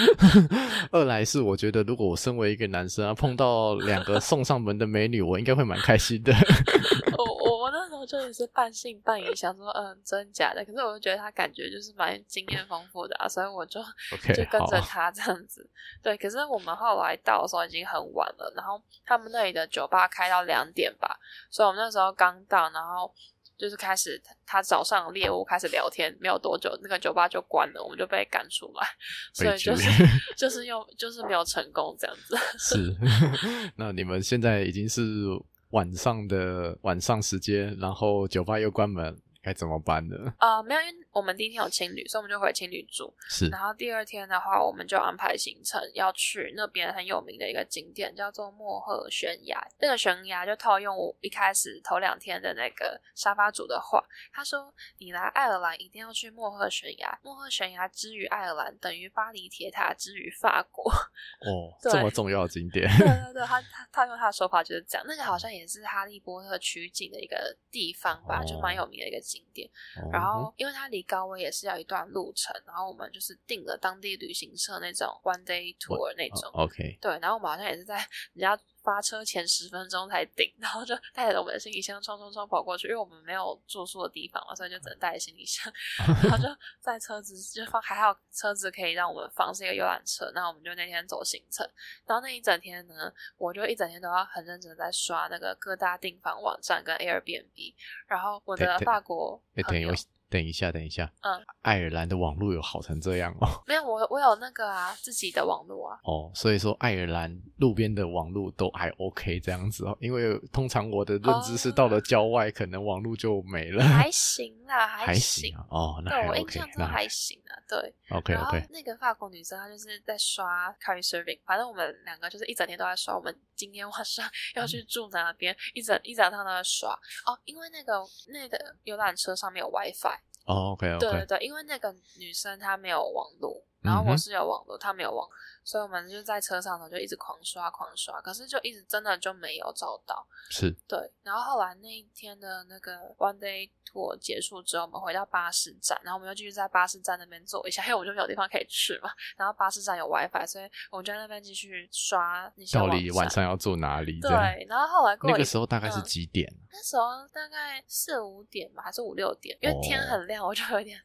S1: 二来是我觉得如果我身为一个男生啊，碰到两个送上门的美女，我应该会蛮开心的。
S2: 我我那时候就也是半信半疑，想说嗯真假的，可是我就觉得他感觉就是蛮经验丰富的啊，所以我就
S1: okay,
S2: 就跟着他这样子。对，可是我们后来到的时候已经很晚了，然后他们那里的酒吧开到两点吧，所以我们那时候刚到，然后。就是开始，他早上猎物开始聊天，没有多久，那个酒吧就关了，我们就被赶出来，所以就是 就是又就是没有成功这样子。
S1: 是，那你们现在已经是晚上的晚上时间，然后酒吧又关门。该怎么办呢？
S2: 呃，没有，因为我们第一天有情侣，所以我们就回情侣住。
S1: 是，
S2: 然后第二天的话，我们就安排行程，要去那边很有名的一个景点，叫做莫赫悬崖。那个悬崖就套用我一开始头两天的那个沙发主的话，他说：“你来爱尔兰一定要去莫赫悬崖，莫赫悬崖之于爱尔兰，等于巴黎铁塔之于法国。”
S1: 哦，这么重要的景点。
S2: 对对对，他他他用他的说法就是这样。那个好像也是哈利波特取景的一个地方吧，哦、就蛮有名的一个景。景点，然后因为它离高威也是要一段路程，然后我们就是订了当地旅行社那种 one day tour 那种
S1: ，OK，
S2: 对，然后我们好像也是在人家发车前十分钟才订，然后就带着我们的行李箱冲冲冲跑过去，因为我们没有住宿的地方嘛，所以就只能带着行李箱，然后就在车子就放，还好车子可以让我们放是一个游览车，然后我们就那天走行程，然后那一整天呢，我就一整天都要很认真的在刷那个各大订房网站跟 Airbnb，然后我的法国。
S1: 哎，等一等一下，等一下，嗯，爱尔兰的网络有好成这样哦？
S2: 没有，我我有那个啊，自己的网络啊。
S1: 哦，所以说爱尔兰路边的网络都还 OK 这样子哦。因为通常我的认知是到了郊外，可能网络就没了。
S2: 还 行啦，还行，
S1: 哦。那还 OK，
S2: 对，我印象中还行啊。对
S1: ，OK OK。
S2: 那个法国女生她就是在刷 Couchsurfing，反正我们两个就是一整天都在刷。我们今天晚上 要去住哪边？嗯、一整一整趟都在刷哦，因为那个那个游览车上面有 WiFi。
S1: 哦、oh，OK OK，
S2: 对对对，因为那个女生她没有网络，然后我是有网络，她、嗯、没有网，所以我们就在车上头就一直狂刷狂刷，可是就一直真的就没有找到。
S1: 是，
S2: 对，然后后来那一天的那个 one day tour 结束之后，我们回到巴士站，然后我们又继续在巴士站那边坐一下，因为我们就没有地方可以去嘛。然后巴士站有 WiFi，所以我们就在那边继续刷那些。
S1: 到底晚上要住哪里？
S2: 对，然后后来过
S1: 那个时候大概是几点？
S2: 嗯那时候大概四五点吧，还是五六点？因为天很亮，我就有点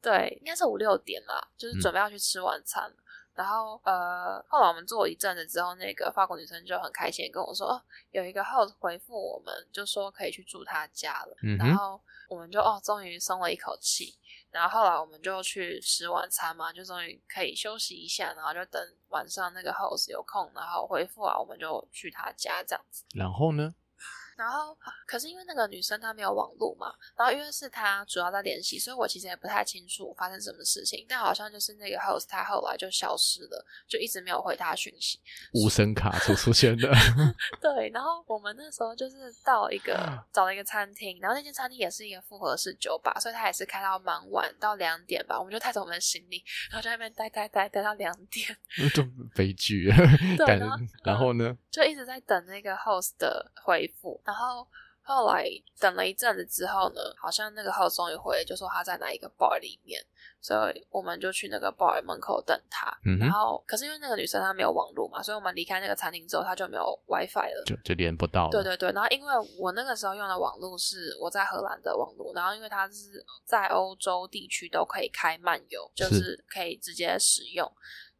S2: 对，应该是五六点啦，就是准备要去吃晚餐。嗯、然后呃，后来我们坐一阵子之后，那个法国女生就很开心地跟我说，哦，有一个 host 回复我们，就说可以去住她家了。嗯、然后我们就哦，终于松了一口气。然后后来我们就去吃晚餐嘛，就终于可以休息一下，然后就等晚上那个 host 有空，然后回复啊，我们就去他家这样子。
S1: 然后呢？
S2: 然后，可是因为那个女生她没有网络嘛，然后因为是她主要在联系，所以我其实也不太清楚发生什么事情。但好像就是那个 host 他后来就消失了，就一直没有回他讯息。
S1: 无声卡出出现的。
S2: 对，然后我们那时候就是到一个找了一个餐厅，然后那间餐厅也是一个复合式酒吧，所以他也是开到蛮晚，到两点吧。我们就带着我们的行李，然后在那边待待待待到两点。
S1: 这悲剧。对，然后，然后呢？
S2: 就一直在等那个 host 的回复。然后后来等了一阵子之后呢，好像那个 host 终于回，就说他在哪一个 bar 里面，所以我们就去那个 bar 门口等他。嗯、然后，可是因为那个女生她没有网络嘛，所以我们离开那个餐厅之后，她就没有 WiFi 了，
S1: 就就连不到了。
S2: 对对对。然后因为我那个时候用的网络是我在荷兰的网络，然后因为它是在欧洲地区都可以开漫游，就是可以直接使用。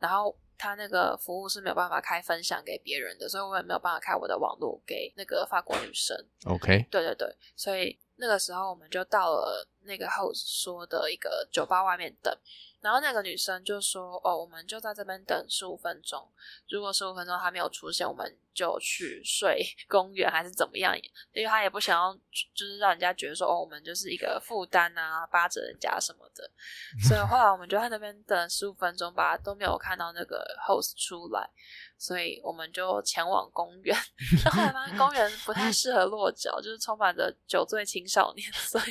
S2: 然后。他那个服务是没有办法开分享给别人的，所以我也没有办法开我的网络给那个法国女生。
S1: OK，
S2: 对对对，所以那个时候我们就到了那个 host 说的一个酒吧外面等。然后那个女生就说：“哦，我们就在这边等十五分钟。如果十五分钟还没有出现，我们就去睡公园还是怎么样？因为她也不想要，就是让人家觉得说哦，我们就是一个负担啊，巴着人家什么的。所以后来我们就在那边等十五分钟吧，都没有看到那个 host 出来。”所以我们就前往公园，但后来发现公园不太适合落脚，就是充满着酒醉青少年，所以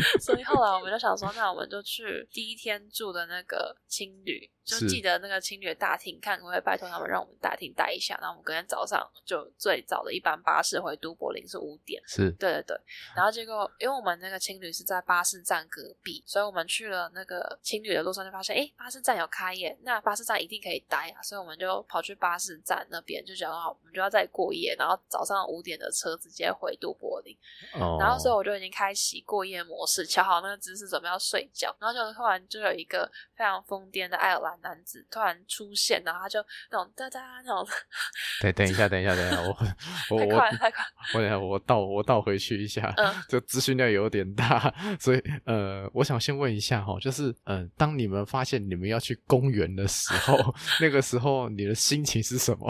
S2: 所以后来我们就想说，那我们就去第一天住的那个青旅。就记得那个青旅的大厅，看可不可以拜托他们让我们大厅待一下。然后我们隔天早上就最早的一班巴士回都柏林是五点。
S1: 是，
S2: 对对对。然后结果，因为我们那个青旅是在巴士站隔壁，所以我们去了那个青旅的路上就发现，哎，巴士站有开业，那巴士站一定可以待啊。所以我们就跑去巴士站那边，就讲好，我们就要再过夜。然后早上五点的车直接回都柏林。哦。然后所以我就已经开启过夜模式，调好那个姿势准备要睡觉。然后就突然就有一个非常疯癫的爱尔兰。男子突然出现，然后他就那种哒哒那种。
S1: 对，等一下，等一下，等一下，我 我
S2: 太快，太快，
S1: 我等一下，我倒我倒回去一下，嗯，这资讯量有点大，所以呃，我想先问一下哈，就是呃，当你们发现你们要去公园的时候，那个时候你的心情是什么？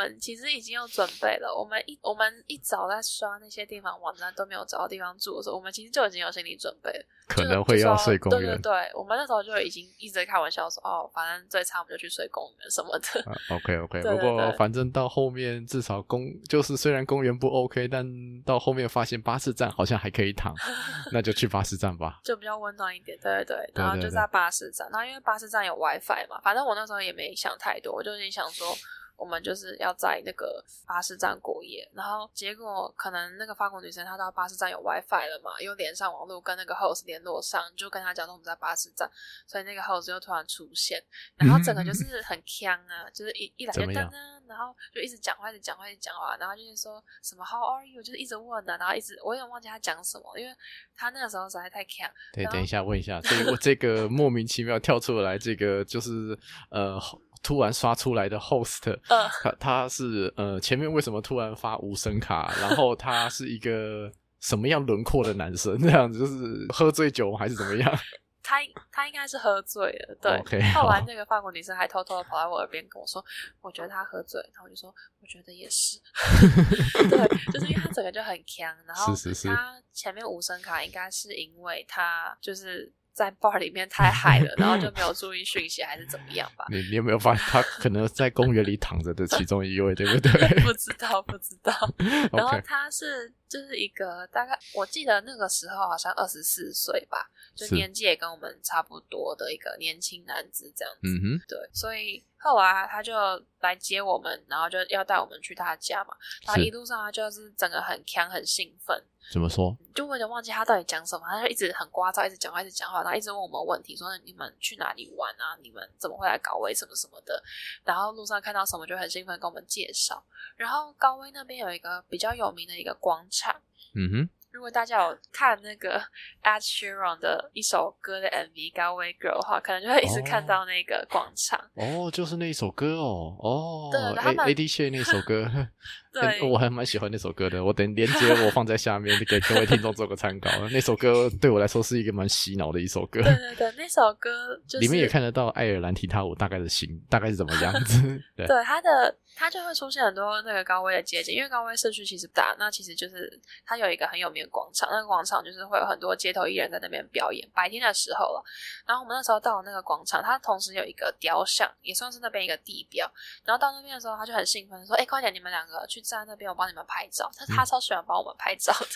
S2: 我们其实已经有准备了。我们一我们一早在刷那些地方网站都没有找到地方住的时候，我们其实就已经有心理准备了，
S1: 可能会要睡公园。
S2: 对对对，我们那时候就已经一直在开玩笑说，哦，反正最差我们就去睡公园什么的。
S1: 啊、OK OK，不过反正到后面至少公就是虽然公园不 OK，但到后面发现巴士站好像还可以躺，那就去巴士站吧，
S2: 就比较温暖一点。对对对，然后就在巴士站，然后因为巴士站有 WiFi 嘛，反正我那时候也没想太多，我就已经想说。我们就是要在那个巴士站过夜，然后结果可能那个法国女生她到巴士站有 WiFi 了嘛，又连上网络跟那个 host 联络上，就跟他讲说我们在巴士站，所以那个 host 就突然出现，然后整个就 是很锵啊，就是一一来就噔噔，然后就一直讲话，一直讲话，一直讲话，然后就是说什么 How are you，就是一直问啊，然后一直我有点忘记他讲什么，因为他那个时候实在太锵。
S1: 对，等一下问一下，所以我这个莫名其妙跳出来，这个就是呃。突然刷出来的 host，呃、他他是呃前面为什么突然发无声卡？然后他是一个什么样轮廓的男生？这样子就是喝醉酒还是怎么样？
S2: 他他应该是喝醉了，对。Okay, 后来那个法国女生还偷偷的跑来我耳边跟我说：“我觉得他喝醉。”然后我就说：“我觉得也是。”对，就是因为他整个就很强，然后他前面无声卡应该是因为他就是。在 bar 里面太嗨了，然后就没有注意讯息，还是怎么样吧？
S1: 你你有没有发现他可能在公园里躺着的其中一位，对不对？
S2: 不知道，不知道。然后他是就是一个大概，我记得那个时候好像二十四岁吧，就年纪也跟我们差不多的一个年轻男子这样子。嗯哼，对，所以。后来他就来接我们，然后就要带我们去他家嘛。然后一路上他就是整个很强、很兴奋。
S1: 怎么说？
S2: 就有点忘记他到底讲什么，他就一直很聒噪，一直讲话，一直讲话，然后一直问我们问题，说你们去哪里玩啊？你们怎么会来高威什么什么的？然后路上看到什么就很兴奋跟我们介绍。然后高威那边有一个比较有名的一个广场。嗯哼。如果大家有看那个 Ed Sheeran 的一首歌的 MV《Galway Girl》的话，可能就会一直看到那个广场。
S1: 哦，哦，就是那一首歌哦，哦，
S2: 对
S1: ，Ed Sheeran 那首歌。对，我还蛮喜欢那首歌的。我等连接我放在下面，给各位听众做个参考。那首歌对我来说是一个蛮洗脑的一首歌。
S2: 对对对，那首歌就是
S1: 里面也看得到爱尔兰踢踏舞大概的形，大概是怎么样子。对，
S2: 对，它的它就会出现很多那个高威的街景，因为高威社区其实不大，那其实就是它有一个很有名的广场，那个广场就是会有很多街头艺人在那边表演，白天的时候了。然后我们那时候到了那个广场，它同时有一个雕像，也算是那边一个地标。然后到那边的时候，他就很兴奋说：“哎，快点，你们两个去。”站那边，我帮你们拍照。他他超喜欢帮我们拍照的，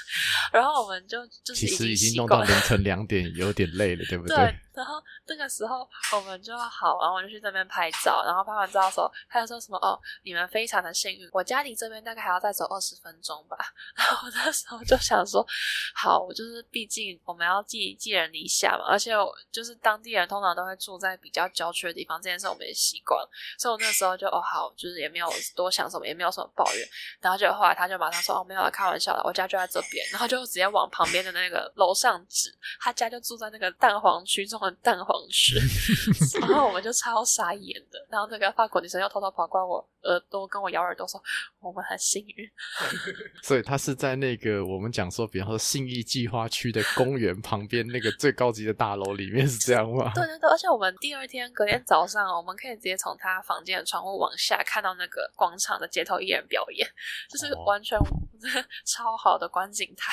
S2: 嗯、然后我们就就是
S1: 其实已经弄到凌晨两点，有点累了，对不对？
S2: 对，然后那个时候我们就好，然后我就去那边拍照，然后拍完照的时候，他就说什么哦，你们非常的幸运，我家离这边大概还要再走二十分钟吧。然后我那时候就想说，好，我就是毕竟我们要寄寄人篱下嘛，而且我就是当地人通常都会住在比较郊区的地方，这件事我们也习惯了，所以我那时候就哦好，就是也没有多想什么，也没有什么抱怨。然后就后来他就马上说哦没有了，开玩笑的，我家就在这边，然后就直接往旁边的那个楼上指，他家就住在那个蛋黄区中的蛋黄区，然后我们就超傻眼的。然后那个法国女生又偷偷跑过我耳朵跟我咬耳朵说我们很幸运。
S1: 所以他是在那个我们讲说，比方说信义计划区的公园旁边那个最高级的大楼里面是这样吗？
S2: 对对对，而且我们第二天隔天早上，我们可以直接从他房间的窗户往下看到那个广场的街头艺人表演，就是完全 超好的观景台。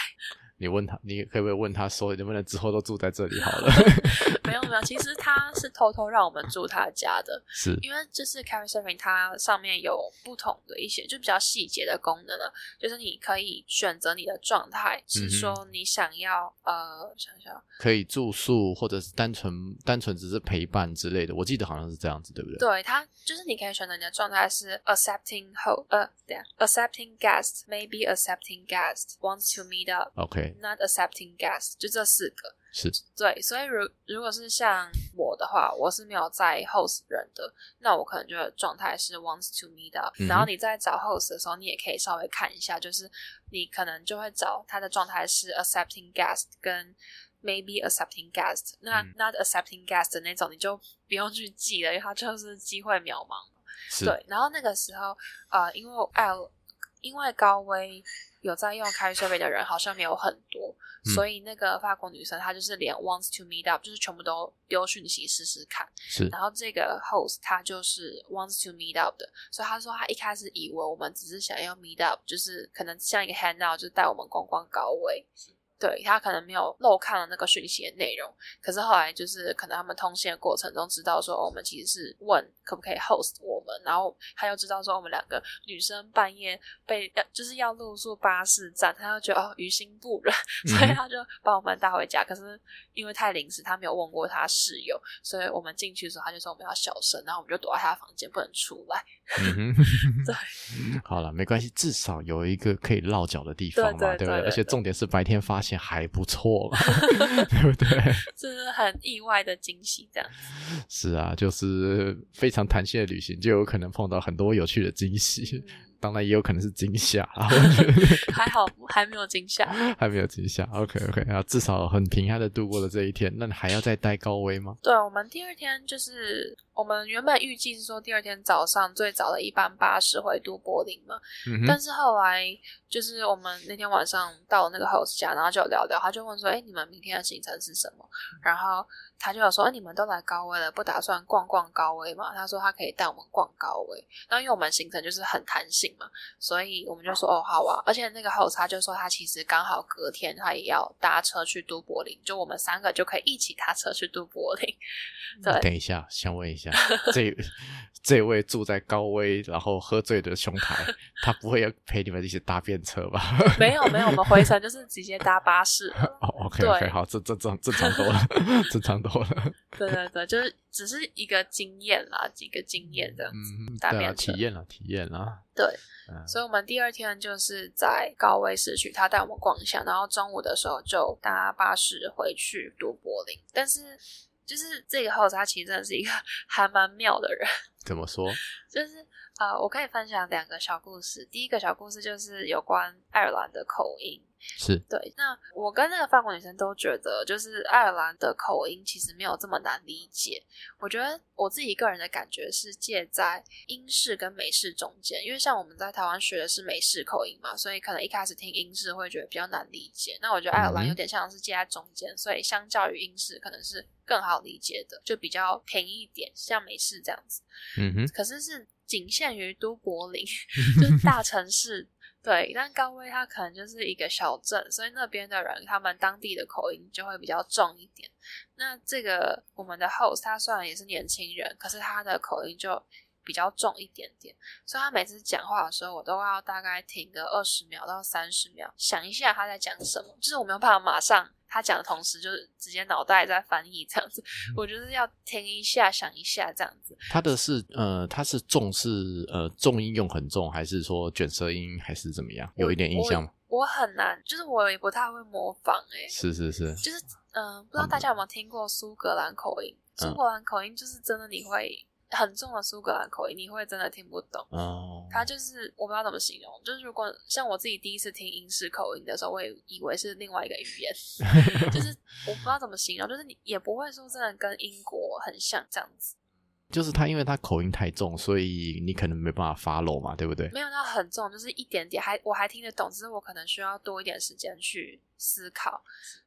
S1: 你问他，你可不可以问他说，能不能之后都住在这里好了？
S2: 没有，其实他是偷偷让我们住他家的，
S1: 是因
S2: 为就是 Couchsurfing 它上面有不同的一些就比较细节的功能了，就是你可以选择你的状态，是说你想要、嗯、呃想想
S1: 可以住宿或者是单纯单纯只是陪伴之类的，我记得好像是这样子，对不对？
S2: 对，它就是你可以选择你的状态是 accepting host 呃 accepting guest maybe accepting guest wants to meet up
S1: OK。
S2: Not accepting guests，就这四个
S1: 是
S2: 对，所以如如果是像我的话，我是没有在 host 人的，那我可能就状态是 wants to meet up、嗯。然后你在找 host 的时候，你也可以稍微看一下，就是你可能就会找他的状态是 accepting guest 跟 maybe accepting guest、那。那 not accepting guest 的那种，你就不用去记了，因为他就是机会渺茫。对，然后那个时候呃，因为 L，因为高威。有在用 Couchsurfing 的人好像没有很多，嗯，所以那个法国女生她就是连 wants to meet up 就是全部都丢讯息试试看。
S1: 是，
S2: 然后这个 host 她就是 wants to meet up 的，所以她说她一开始以为我们只是想要 meet up，就是可能像一个 handout，就是带我们逛逛高威。对，他可能没有漏看了那个讯息的内容，可是后来就是可能他们通信的过程中知道说，哦，我们其实是问可不可以 host 我们，然后他又知道说我们两个女生半夜被要就是要露宿巴士站，他就觉得哦于心不忍，所以他就把我们带回家。可是因为太临时，他没有问过他室友，所以我们进去的时候他就说我们要小声，然后我们就躲在他的房间不能出来。
S1: 嗯、对，好了，没关系，至少有一个可以落脚的地方嘛，对不对？而且重点是白天发现还不错，对不对？
S2: 这是很意外的惊喜，这样子。
S1: 是啊，就是非常弹性的旅行，就有可能碰到很多有趣的惊喜。嗯 当然也有可能是惊吓，
S2: 还好还没有惊吓，
S1: 还没有惊吓。OK OK，啊至少很平安的度过了这一天。那你还要再待高危吗？
S2: 对，我们第二天就是我们原本预计是说第二天早上最早的一班巴士回都柏林嘛，嗯，但是后来就是我们那天晚上到了那个 host 家，然后就聊聊，他就问说：“哎，你们明天的行程是什么？”然后他就有说：“哎，你们都来高威了，不打算逛逛高威吗？”他说他可以带我们逛高威。那因为我们行程就是很弹性。嘛，所以我们就说哦，好啊，而且那个 host 他就说他其实刚好隔天他也要搭车去都柏林，就我们三个就可以一起搭车去都柏林。对，
S1: 等一下，想问一下，这这位住在高威然后喝醉的兄台，他不会要陪你们一起搭便车吧？
S2: 没有没有，我们回程就是直接搭巴士。
S1: 哦，OK OK，好，这这正正常多了，正常多了。
S2: 对对对，就是只是一个经验啦，几个经验这样子，嗯，搭便车，
S1: 体验了，体验了。
S2: 对，所以我们第二天就是在高威市区，他带我们逛一下，然后中午的时候就搭巴士回去读柏林。但是，就是这个 host 他其实真的是一个 还蛮妙的人。
S1: 怎么说？
S2: 就是。啊、呃，我可以分享两个小故事。第一个小故事就是有关爱尔兰的口音，
S1: 是
S2: 对。那我跟那个法国女生都觉得，就是爱尔兰的口音其实没有这么难理解。我觉得我自己个人的感觉是介在英式跟美式中间，因为像我们在台湾学的是美式口音嘛，所以可能一开始听英式会觉得比较难理解。那我觉得爱尔兰有点像是介在中间，所以相较于英式可能是更好理解的，就比较平一点，像美式这样子。嗯哼，可是是。仅限于都柏林，就是大城市，对。但高威它可能就是一个小镇，所以那边的人他们当地的口音就会比较重一点。那这个我们的 host 他虽然也是年轻人，可是他的口音就。比较重一点点，所以他每次讲话的时候，我都要大概停个二十秒到三十秒，想一下他在讲什么，就是我没有办法马上。他讲的同时，就是直接脑袋在翻译这样子。我就是要听一下，想一下这样子。
S1: 他的是呃，他是重是呃重音用很重，还是说卷舌音，还是怎么样？有一点印象吗？
S2: 我，很难，就是我也不太会模仿哎、欸。
S1: 是是是，
S2: 就是嗯、呃，不知道大家有没有听过苏格兰口音？苏格兰口音就是真的你会。很重的苏格兰口音，你会真的听不懂。哦，他就是我不知道怎么形容，就是如果像我自己第一次听英式口音的时候，我也以为是另外一个语言，就是我不知道怎么形容，就是你也不会说真的跟英国很像这样子。
S1: 就是他，因为他口音太重，所以你可能没办法 follow 嘛，对不对？
S2: 没有，那很重，就是一点点，还我还听得懂，只是我可能需要多一点时间去思考。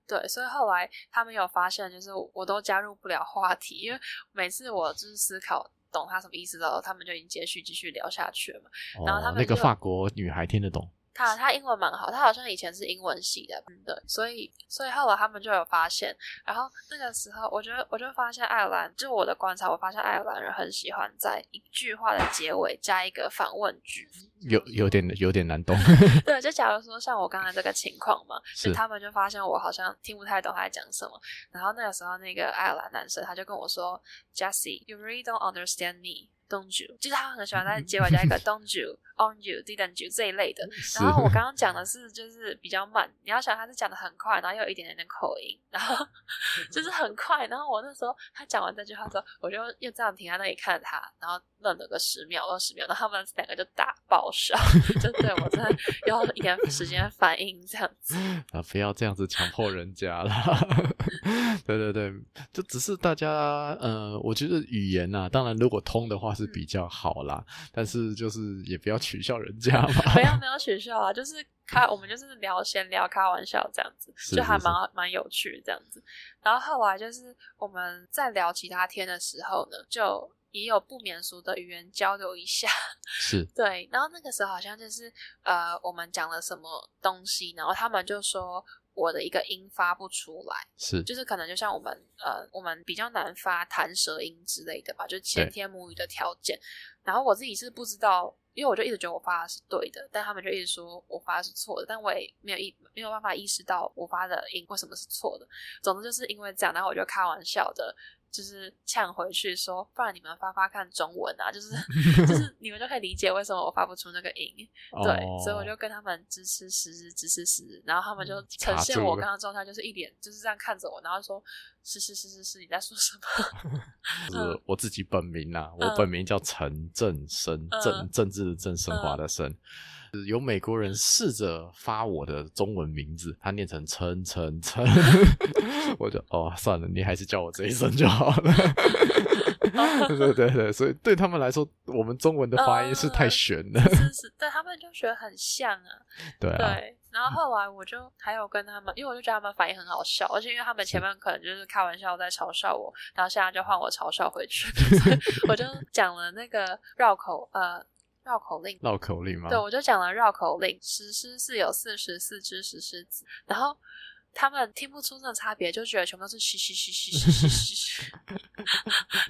S2: 对，所以后来他们有发现，就是我都加入不了话题，因为每次我就是思考懂他什么意思的时候，他们就已经接续继续聊下去了嘛。哦、然后他们那
S1: 个法国女孩听得懂。
S2: 他他英文蛮好，他好像以前是英文系的，嗯对，所以所以后来他们就有发现，然后那个时候，我觉得我就发现爱尔兰，就我的观察，我发现爱尔兰人很喜欢在一句话的结尾加一个反问句，
S1: 有有点有点难懂。
S2: 对，就假如说像我刚才这个情况嘛，是他们就发现我好像听不太懂他在讲什么，然后那个时候那个爱尔兰男生他就跟我说，Jessie，you really don't understand me。Don't you？就是他很喜欢在结尾加一个 Don't you，Aren't you，Didn't you 这一类的。然后我刚刚讲的是就是比较慢，你要想他是讲的很快，然后又有一点点的口音，然后就是很快。然后我那时候他讲完这句话之后，我就又这样停在那里看着他，然后愣了个十秒二十秒，然后他们两个就大爆笑，就对我真的要一点时间反应这样子。
S1: 啊，不要这样子强迫人家啦。对对对，就只是大家呃，我觉得语言呐、啊，当然如果通的话。是比较好啦，但是就是也不要取笑人家嘛。
S2: 没有没有取笑啊，就是开我们就是聊闲聊开玩笑这样子，就还蛮蛮有趣这样子。然后后来就是我们在聊其他天的时候呢，就也有不免俗的语言交流一下。
S1: 是
S2: 对，然后那个时候好像就是呃，我们讲了什么东西，然后他们就说。我的一个音发不出来，
S1: 是，
S2: 就是可能就像我们呃，我们比较难发弹舌音之类的吧，就是先天母语的条件。然后我自己是不知道，因为我就一直觉得我发的是对的，但他们就一直说我发的是错的，但我也没有意没有办法意识到我发的音为什么是错的。总之就是因为这样，然后我就开玩笑的。就是呛回去说，不然你们发发看中文啊，就是 就是你们就可以理解为什么我发不出那个音，对，哦、所以我就跟他们支持十支持十支，然后他们就呈现我刚刚状态，就是一脸就是这样看着我，然后说是是是是是，你在说什么？
S1: 就 是我自己本名啊，嗯、我本名叫陈振生，政、嗯、政治的政，升华的升。有美国人试着发我的中文名字，他念成陈陈陈，我就哦算了，你还是叫我这一声就好了。对对对对，所以对他们来说，我们中文的发音是太悬了。
S2: 呃、是 是，对他们就觉得很像啊。
S1: 对啊。
S2: 对，然后后来我就还有跟他们，因为我就觉得他们反应很好笑，而且因为他们前面可能就是开玩笑在嘲笑我，然后现在就换我嘲笑回去，我就讲了那个绕口呃。绕口令，
S1: 绕口令吗？
S2: 对，我就讲了绕口令。石狮是有四十四只石狮子，然后他们听不出那个差别，就觉得全部都是嘘嘘嘘嘘嘘嘘嘘，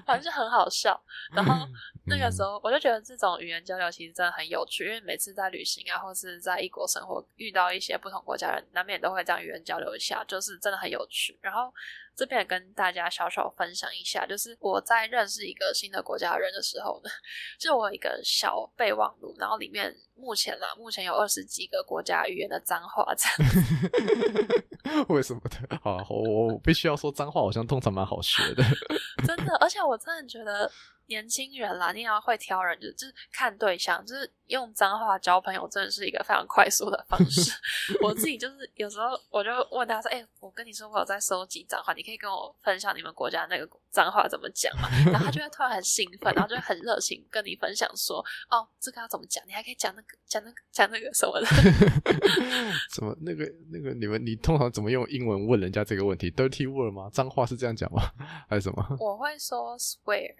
S2: 反正就很好笑。然后那个时候，我就觉得这种语言交流其实真的很有趣，因为每次在旅行啊，或是在异国生活，遇到一些不同国家人，难免都会这样语言交流一下，就是真的很有趣。然后。这边也跟大家小小分享一下，就是我在认识一个新的国家的人的时候呢，就我有一个小备忘录，然后里面目前啦，目前有二十几个国家语言的脏话这样。
S1: 为什么的？好，我我必须要说脏话，好像通常蛮好学的。
S2: 真的，而且我真的觉得。年轻人啦，你也要会挑人，就是就是看对象，就是用脏话交朋友，真的是一个非常快速的方式。我自己就是有时候我就问他说：“哎、欸，我跟你说我有在收集脏话，你可以跟我分享你们国家那个脏话怎么讲嘛？” 然后他就会突然很兴奋，然后就会很热情跟你分享说：“哦，这个要怎么讲？你还可以讲那个讲那个讲那个什么的。”
S1: 什么那个那个你们你通常怎么用英文问人家这个问题？Dirty word 吗？脏话是这样讲吗？还是什么？
S2: 我会说 swear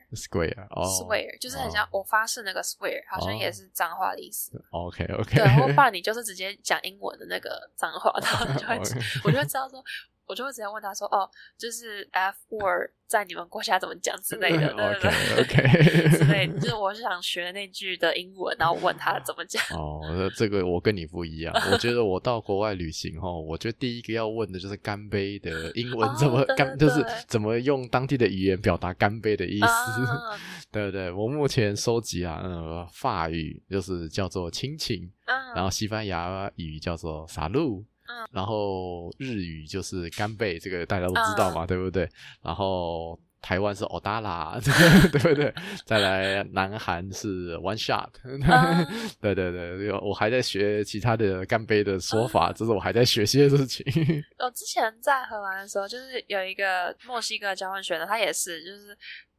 S1: swear。Oh,
S2: swear 就是很像我发誓那个 swear，、oh, 好像也是脏话的意思。
S1: OK OK，
S2: 对，然后不然你就是直接讲英文的那个脏话，然后就会.我就会知道说，我就会直接问他说：“哦，就是 F word 在你们国家怎么讲之类的。”
S1: OK OK，
S2: 之类的，就是我是想学那句的英文，然后问他怎么讲。
S1: 哦，这个我跟你不一样。我觉得我到国外旅行哈，我觉得第一个要问的就是干杯的英文怎么干，哦、就是怎么用当地的语言表达干杯的意思。啊、对对，我目前收集啊，嗯，法语就是叫做亲情，嗯、然后西班牙语叫做 Salud。嗯，然后日语就是干杯，这个大家都知道嘛，嗯、对不对？然后台湾是欧达拉，对不对？再来南韩是 one shot，、嗯、对对对，我还在学其他的干杯的说法，这、嗯、是我还在学习的事情。
S2: 我之前在荷兰的时候，就是有一个墨西哥交换学的，他也是，就是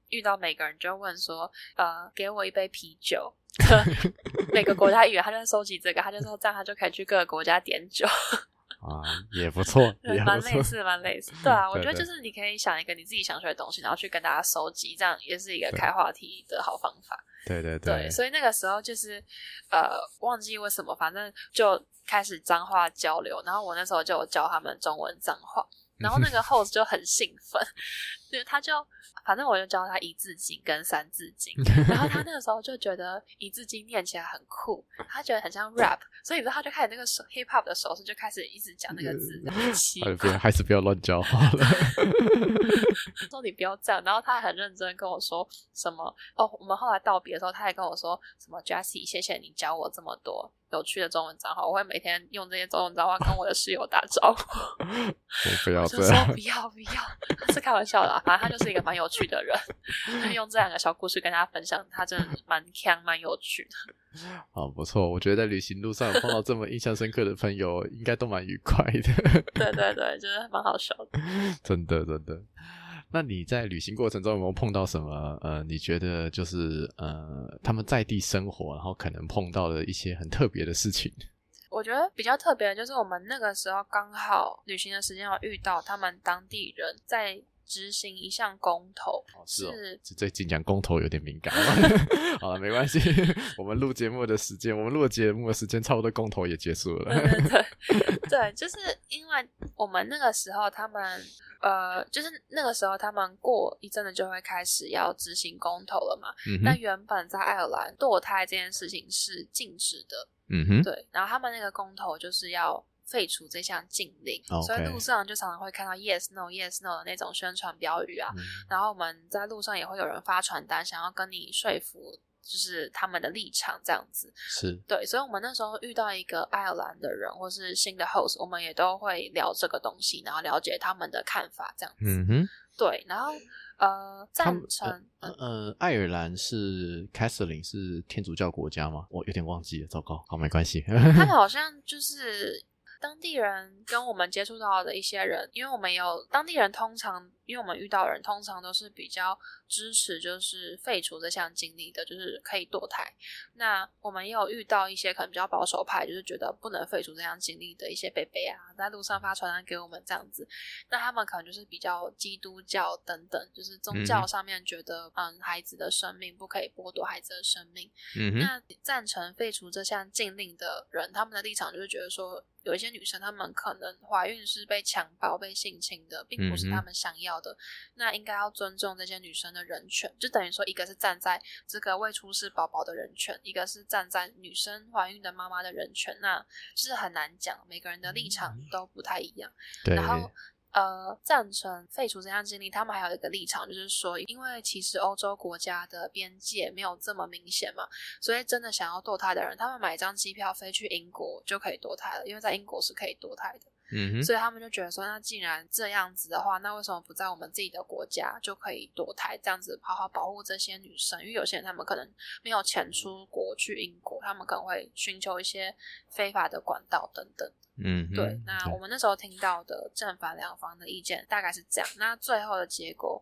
S2: 遇到每个人就问说，呃，给我一杯啤酒。每个国家语言，他就在收集这个，他就说这样他就可以去各个国家点酒。
S1: 啊，也不错，
S2: 对，蛮类似，蛮类似。对啊，我觉得就是你可以想一个你自己想学的东西，然后去跟大家收集，这样也是一个开话题的好方法。
S1: 对对对，
S2: 对，所以那个时候就是呃，忘记为什么，反正就开始脏话交流，然后我那时候就教他们中文脏话。然后那个 host 就很兴奋，对，他就反正我就教他一字经跟三字经，然后他那个时候就觉得一字经念起来很酷，他觉得很像 rap，所以他就开始那个手 hip hop 的手势就开始一直讲那个字，
S1: 别还是不要乱教好了。
S2: 说你不要这样，然后他还很认真跟我说什么哦，我们后来道别的时候，他还跟我说什么 Jessie，谢谢你教我这么多。有趣的中文账号，我会每天用这些中文账号跟我的室友打招呼。
S1: 不要这样，
S2: 说不要不要，他是开玩笑的啊，反正他就是一个蛮有趣的人，用这两个小故事跟大家分享，他真的蛮强蛮有趣的。
S1: 好，不错，我觉得在旅行路上碰到这么印象深刻的朋友，应该都蛮愉快的。
S2: 对对对，就是蛮好笑的。
S1: 真的真的。那你在旅行过程中有没有碰到什么？呃，你觉得就是呃，他们在地生活，然后可能碰到的一些很特别的事情？
S2: 我觉得比较特别的就是我们那个时候刚好旅行的时间有遇到他们当地人在。执行一项公投，
S1: 哦是，哦、是最近讲公投有点敏感。好了，没关系，我们录节目的时间，我们录节目的时间差不多，公投也结束了。
S2: 对对对，对，就是因为我们那个时候，他们呃，就是那个时候，他们过一阵子就会开始要执行公投了嘛。嗯哼。那原本在爱尔兰堕胎这件事情是禁止的。嗯哼。对，然后他们那个公投就是要。废除这项禁令，Okay. 所以路上就常常会看到 “yes no yes no” 的那种宣传标语啊。嗯、然后我们在路上也会有人发传单，想要跟你说服，就是他们的立场这样子。
S1: 是
S2: 对，所以我们那时候遇到一个爱尔兰的人或是新的 host，我们也都会聊这个东西，然后了解他们的看法这样子。嗯哼，对，然后呃，赞成
S1: 呃呃，爱尔兰是 Catholic 是天主教国家吗？我有点忘记了，糟糕，好没关系。
S2: 他们好 像就是。当地人跟我们接触到的一些人，因为我们有当地人，通常因为我们遇到的人通常都是比较支持，就是废除这项经历的，就是可以堕胎。那我们也有遇到一些可能比较保守派，就是觉得不能废除这项经历的一些贝贝啊，在路上发传单给我们这样子。那他们可能就是比较基督教等等，就是宗教上面觉得，嗯，孩子的生命不可以剥夺孩子的生命。嗯。那赞成废除这项禁令的人，他们的立场就是觉得说。有一些女生，她们可能怀孕是被强暴、被性侵的，并不是她们想要的。嗯、哼那应该要尊重这些女生的人权，就等于说，一个是站在这个未出世宝宝的人权，一个是站在女生怀孕的妈妈的人权，那就是很难讲，每个人的立场都不太一样。对然后。呃，赞成废除这项禁令，他们还有一个立场，就是说，因为其实欧洲国家的边界没有这么明显嘛，所以真的想要堕胎的人，他们买一张机票飞去英国就可以堕胎了，因为在英国是可以堕胎的。嗯哼，所以他们就觉得说，那既然这样子的话，那为什么不在我们自己的国家就可以堕胎，这样子好好保护这些女生？因为有些人他们可能没有钱出国去英国，他们可能会寻求一些非法的管道等等。嗯，对。那我们那时候听到的正反两方的意见大概是这样。那最后的结果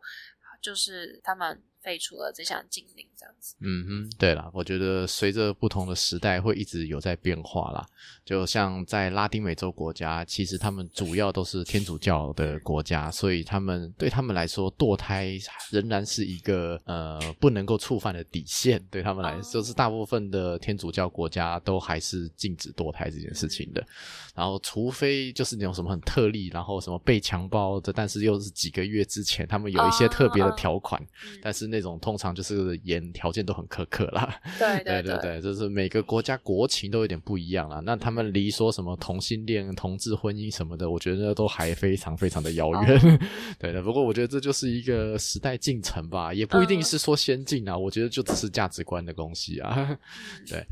S2: 就是他们废除了这项禁令，这样子。
S1: 嗯哼，对啦，我觉得随着不同的时代会一直有在变化啦。就像在拉丁美洲国家，其实他们主要都是天主教的国家，所以他们对他们来说，堕胎仍然是一个呃不能够触犯的底线。对他们来说，就是大部分的天主教国家都还是禁止堕胎这件事情的。嗯、然后，除非就是那种什么很特例，然后什么被强暴的，但是又是几个月之前，他们有一些特别的条款，但是那种通常就是严条件都很苛刻啦。
S2: 对对对，
S1: 对对对，就是每个国家国情都有点不一样啦。那他们离说什么同性恋、同志婚姻什么的，我觉得都还非常非常的遥远。哦、对的，不过我觉得这就是一个时代进程吧，也不一定是说先进啊。嗯、我觉得就只是价值观的东西啊。对，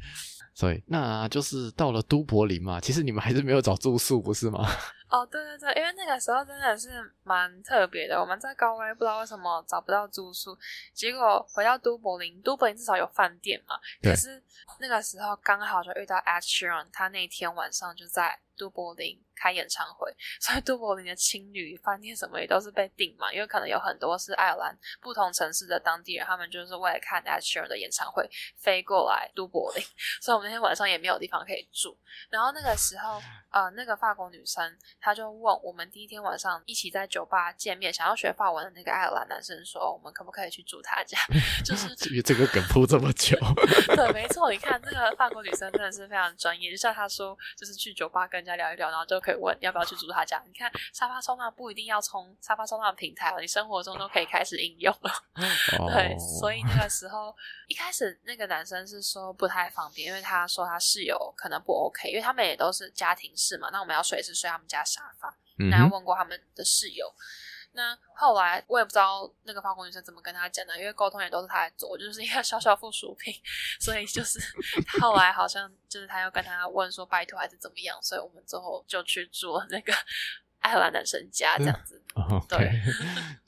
S1: 所以那就是到了都柏林嘛，其实你们还是没有找住宿，不是吗？
S2: 哦，对对对，因为那个时候真的是蛮特别的。我们在高威不知道为什么找不到住宿，结果回到都柏林，都柏林至少有饭店嘛。可是那个时候刚好就遇到 Sheeran，他那天晚上就在都柏林开演唱会，所以都柏林的青旅饭店什么也都是被订嘛，因为可能有很多是爱尔兰不同城市的当地人，他们就是为了看 Ed Sheeran 的演唱会飞过来都柏林，所以我们那天晚上也没有地方可以住。然后那个时候，呃，那个法国女生。她就问我们第一天晚上一起在酒吧见面，想要学法文的那个爱尔兰男生说：“我们可不可以去住他家？” 就是
S1: 因为这个梗铺这么久，
S2: 对，没错。你看这个法国女生真的是非常专业，就像她说，就是去酒吧跟人家聊一聊，然后就可以问要不要去住他家。你看沙发冲浪不一定要从沙发冲浪平台哦，你生活中都可以开始应用了。哦、对，所以那个时候一开始那个男生是说不太方便，因为他说他室友可能不 OK，因为他们也都是家庭式嘛，那我们要睡是睡他们家沙发，那要问过他们的室友，那后来我也不知道那个法国女生怎么跟他讲的，因为沟通也都是他在做，我就是一个小小附属品，所以就是 后来好像就是他要跟他问说拜托还是怎么样，所以我们最后就去住那个爱尔兰男生家这样子，
S1: 对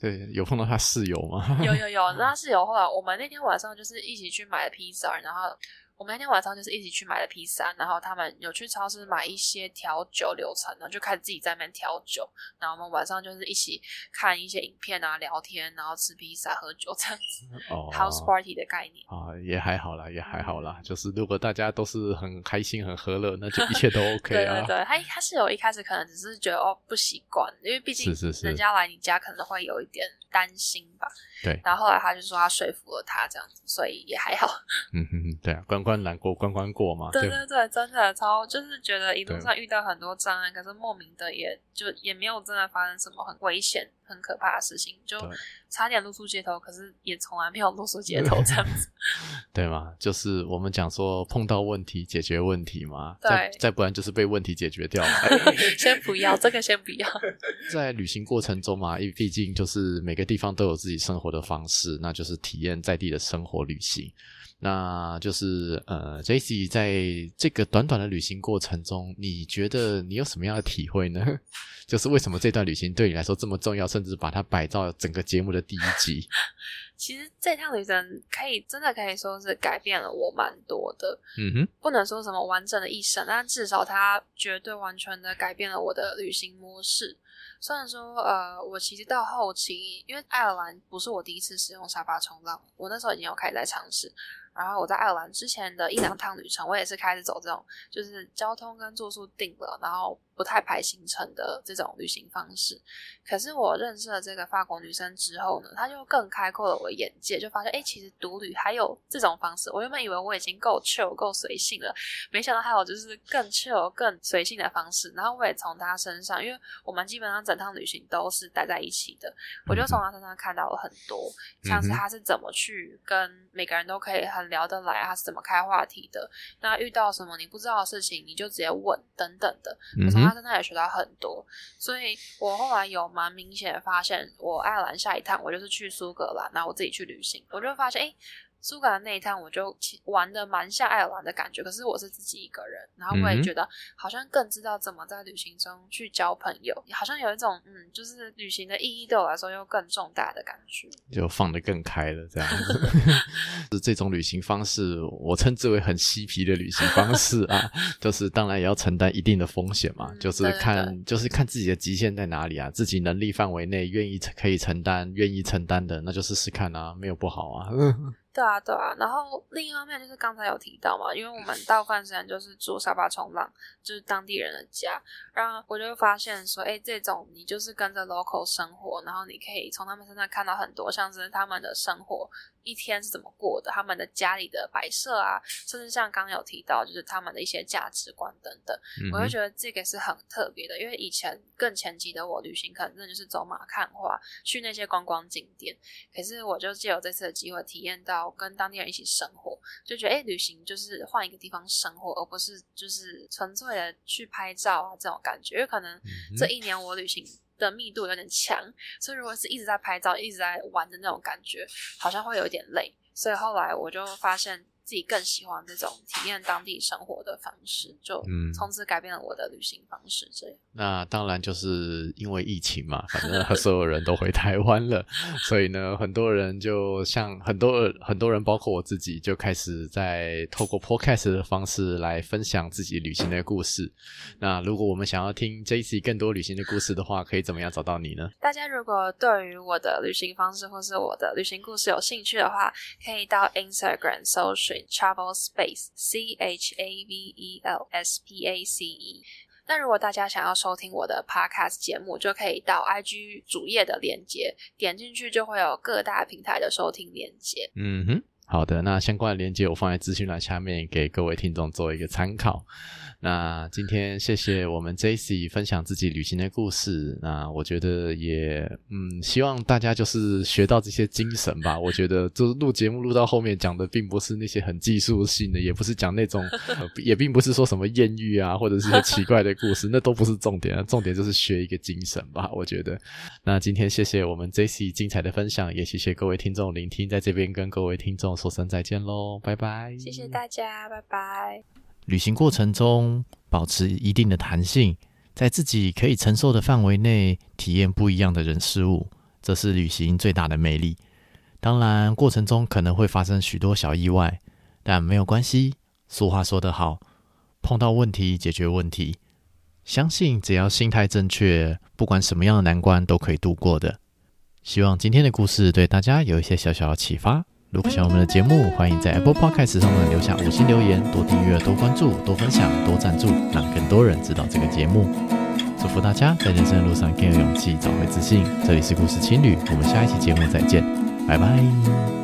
S1: 对，有碰到他室友吗？
S2: 有有有，那他 室友后来我们那天晚上就是一起去买了披萨，然后。我们那天晚上就是一起去买了披萨，然后他们有去超市买一些调酒流程，然后就开始自己在那边调酒。然后我们晚上就是一起看一些影片啊，聊天，然后吃披萨、喝酒这样子。哦，House Party 的概念
S1: 啊，也还好啦，也还好啦。就是如果大家都是很开心、很和乐，那就一切都 OK 啊。
S2: 对对对，他他是有一开始可能只是觉得哦不习惯，因为毕竟人家来你家可能会有一点担心吧。
S1: 对。
S2: 然后后来他就说他说服了他这样子，所以也还好。
S1: 嗯哼哼，对啊，关关难过关关过嘛。
S2: 对对对，真的超就是觉得一路上遇到很多障碍，可是莫名的也就也没有真的发生什么很危险、很可怕的事情，就差点露宿街头，可是也从来没有露宿街头这样子。
S1: 对吗？就是我们讲说碰到问题解决问题嘛，
S2: 对
S1: 再再不然就是被问题解决掉。
S2: 先不要这个，先不要。
S1: 在旅行过程中嘛，因为毕竟就是每个地方都有自己生活的方式，那就是体验在地的生活旅行。那就是呃，Jessie 在这个短短的旅行过程中，你觉得你有什么样的体会呢？就是为什么这段旅行对你来说这么重要，甚至把它摆到整个节目的第一集？
S2: 其实这趟旅程可以真的可以说是改变了我蛮多的。
S1: 嗯哼，
S2: 不能说什么完整的一生，但至少它绝对完全的改变了我的旅行模式。虽然说呃，我其实到后期，因为爱尔兰不是我第一次使用沙发冲浪，我那时候已经有开始在尝试。然后我在爱尔兰之前的一两趟旅程，我也是开始走这种，就是交通跟住宿定了，然后不太排行程的这种旅行方式。可是我认识了这个法国女生之后呢，她就更开阔了我的眼界，就发现，哎，其实独旅还有这种方式。我原本以为我已经够 chill、够随性了，没想到还有就是更 chill、更随性的方式。然后我也从她身上，因为我们基本上整趟旅行都是待在一起的，我就从她身上看到了很多，像是她是怎么去跟每个人都可以很聊得来，她是怎么开话题的？那遇到什么你不知道的事情，你就直接问等等的。他真的也学到很多，所以我后来有蛮明显的发现，我爱尔兰下一趟我就是去苏格兰，然后我自己去旅行，我就发现，哎，苏格兰那一趟我就玩的蛮像爱尔兰的感觉，可是我是自己一个人，然后我也觉得好像更知道怎么在旅行中去交朋友，好像有一种嗯，就是旅行的意义对我来说又更重大的感觉，
S1: 就放得更开了这样子。是这种旅行方式，我称之为很嬉皮的旅行方式啊，就是当然也要承担一定的风险嘛，嗯、就是看就是看自己的极限在哪里啊，自己能力范围内愿意可以承担、愿意承担的，那就试试看啊，没有不好啊。
S2: 对啊，对啊，然后另一方面就是刚才有提到嘛，因为我们大部分时间就是住沙发冲浪，就是当地人的家，然后我就发现说，哎，这种你就是跟着 local 生活，然后你可以从他们身上看到很多，像是他们的生活。一天是怎么过的？他们的家里的摆设啊，甚至像刚刚有提到，就是他们的一些价值观等等，嗯、我就觉得这个是很特别的。因为以前更前期的我旅行，可能真的就是走马看花，去那些观光景点。可是我就借由这次的机会，体验到跟当地人一起生活，就觉得哎，旅行就是换一个地方生活，而不是就是纯粹的去拍照啊这种感觉。因为可能这一年我旅行。的密度有点强，所以如果是一直在拍照、一直在玩的那种感觉，好像会有点累。所以后来我就发现。自己更喜欢这种体验当地生活的方式，就从此改变了我的旅行方式。这样、嗯，
S1: 那当然就是因为疫情嘛，反正所有人都回台湾了，所以呢，很多人就像很多很多人，包括我自己，就开始在透过 Podcast 的方式来分享自己旅行的故事。那如果我们想要听 JC 更多旅行的故事的话，可以怎么样找到你呢？
S2: 大家如果对于我的旅行方式或是我的旅行故事有兴趣的话，可以到 Instagram 搜寻。Travel Space C H A V E L S P A C E。那如果大家想要收听我的 Podcast 节目，就可以到 IG 主页的链接，点进去就会有各大平台的收听链接。
S1: 嗯哼，好的，那相关的链接我放在资讯栏下面，给各位听众做一个参考。那今天谢谢我们 JC 分享自己旅行的故事。那我觉得也嗯，希望大家就是学到这些精神吧。我觉得就是录节目录到后面讲的并不是那些很技术性的，也不是讲那种，也并不是说什么艳遇啊，或者是奇怪的故事，那都不是重点啊。重点就是学一个精神吧。我觉得。那今天谢谢我们 JC 精彩的分享，也谢谢各位听众聆听，在这边跟各位听众说声再见喽，拜拜。
S2: 谢谢大家，拜拜。
S1: 旅行过程中，保持一定的弹性，在自己可以承受的范围内，体验不一样的人事物，这是旅行最大的魅力。当然，过程中可能会发生许多小意外，但没有关系。俗话说得好，碰到问题解决问题，相信只要心态正确，不管什么样的难关都可以度过的。希望今天的故事对大家有一些小小的启发。如果喜欢我们的节目，欢迎在 Apple Podcast 上面留下五星留言，多订阅、多关注、多分享、多赞助，让更多人知道这个节目。祝福大家在人生的路上更有勇气，找回自信。这里是故事情侣，我们下一期节目再见，拜拜。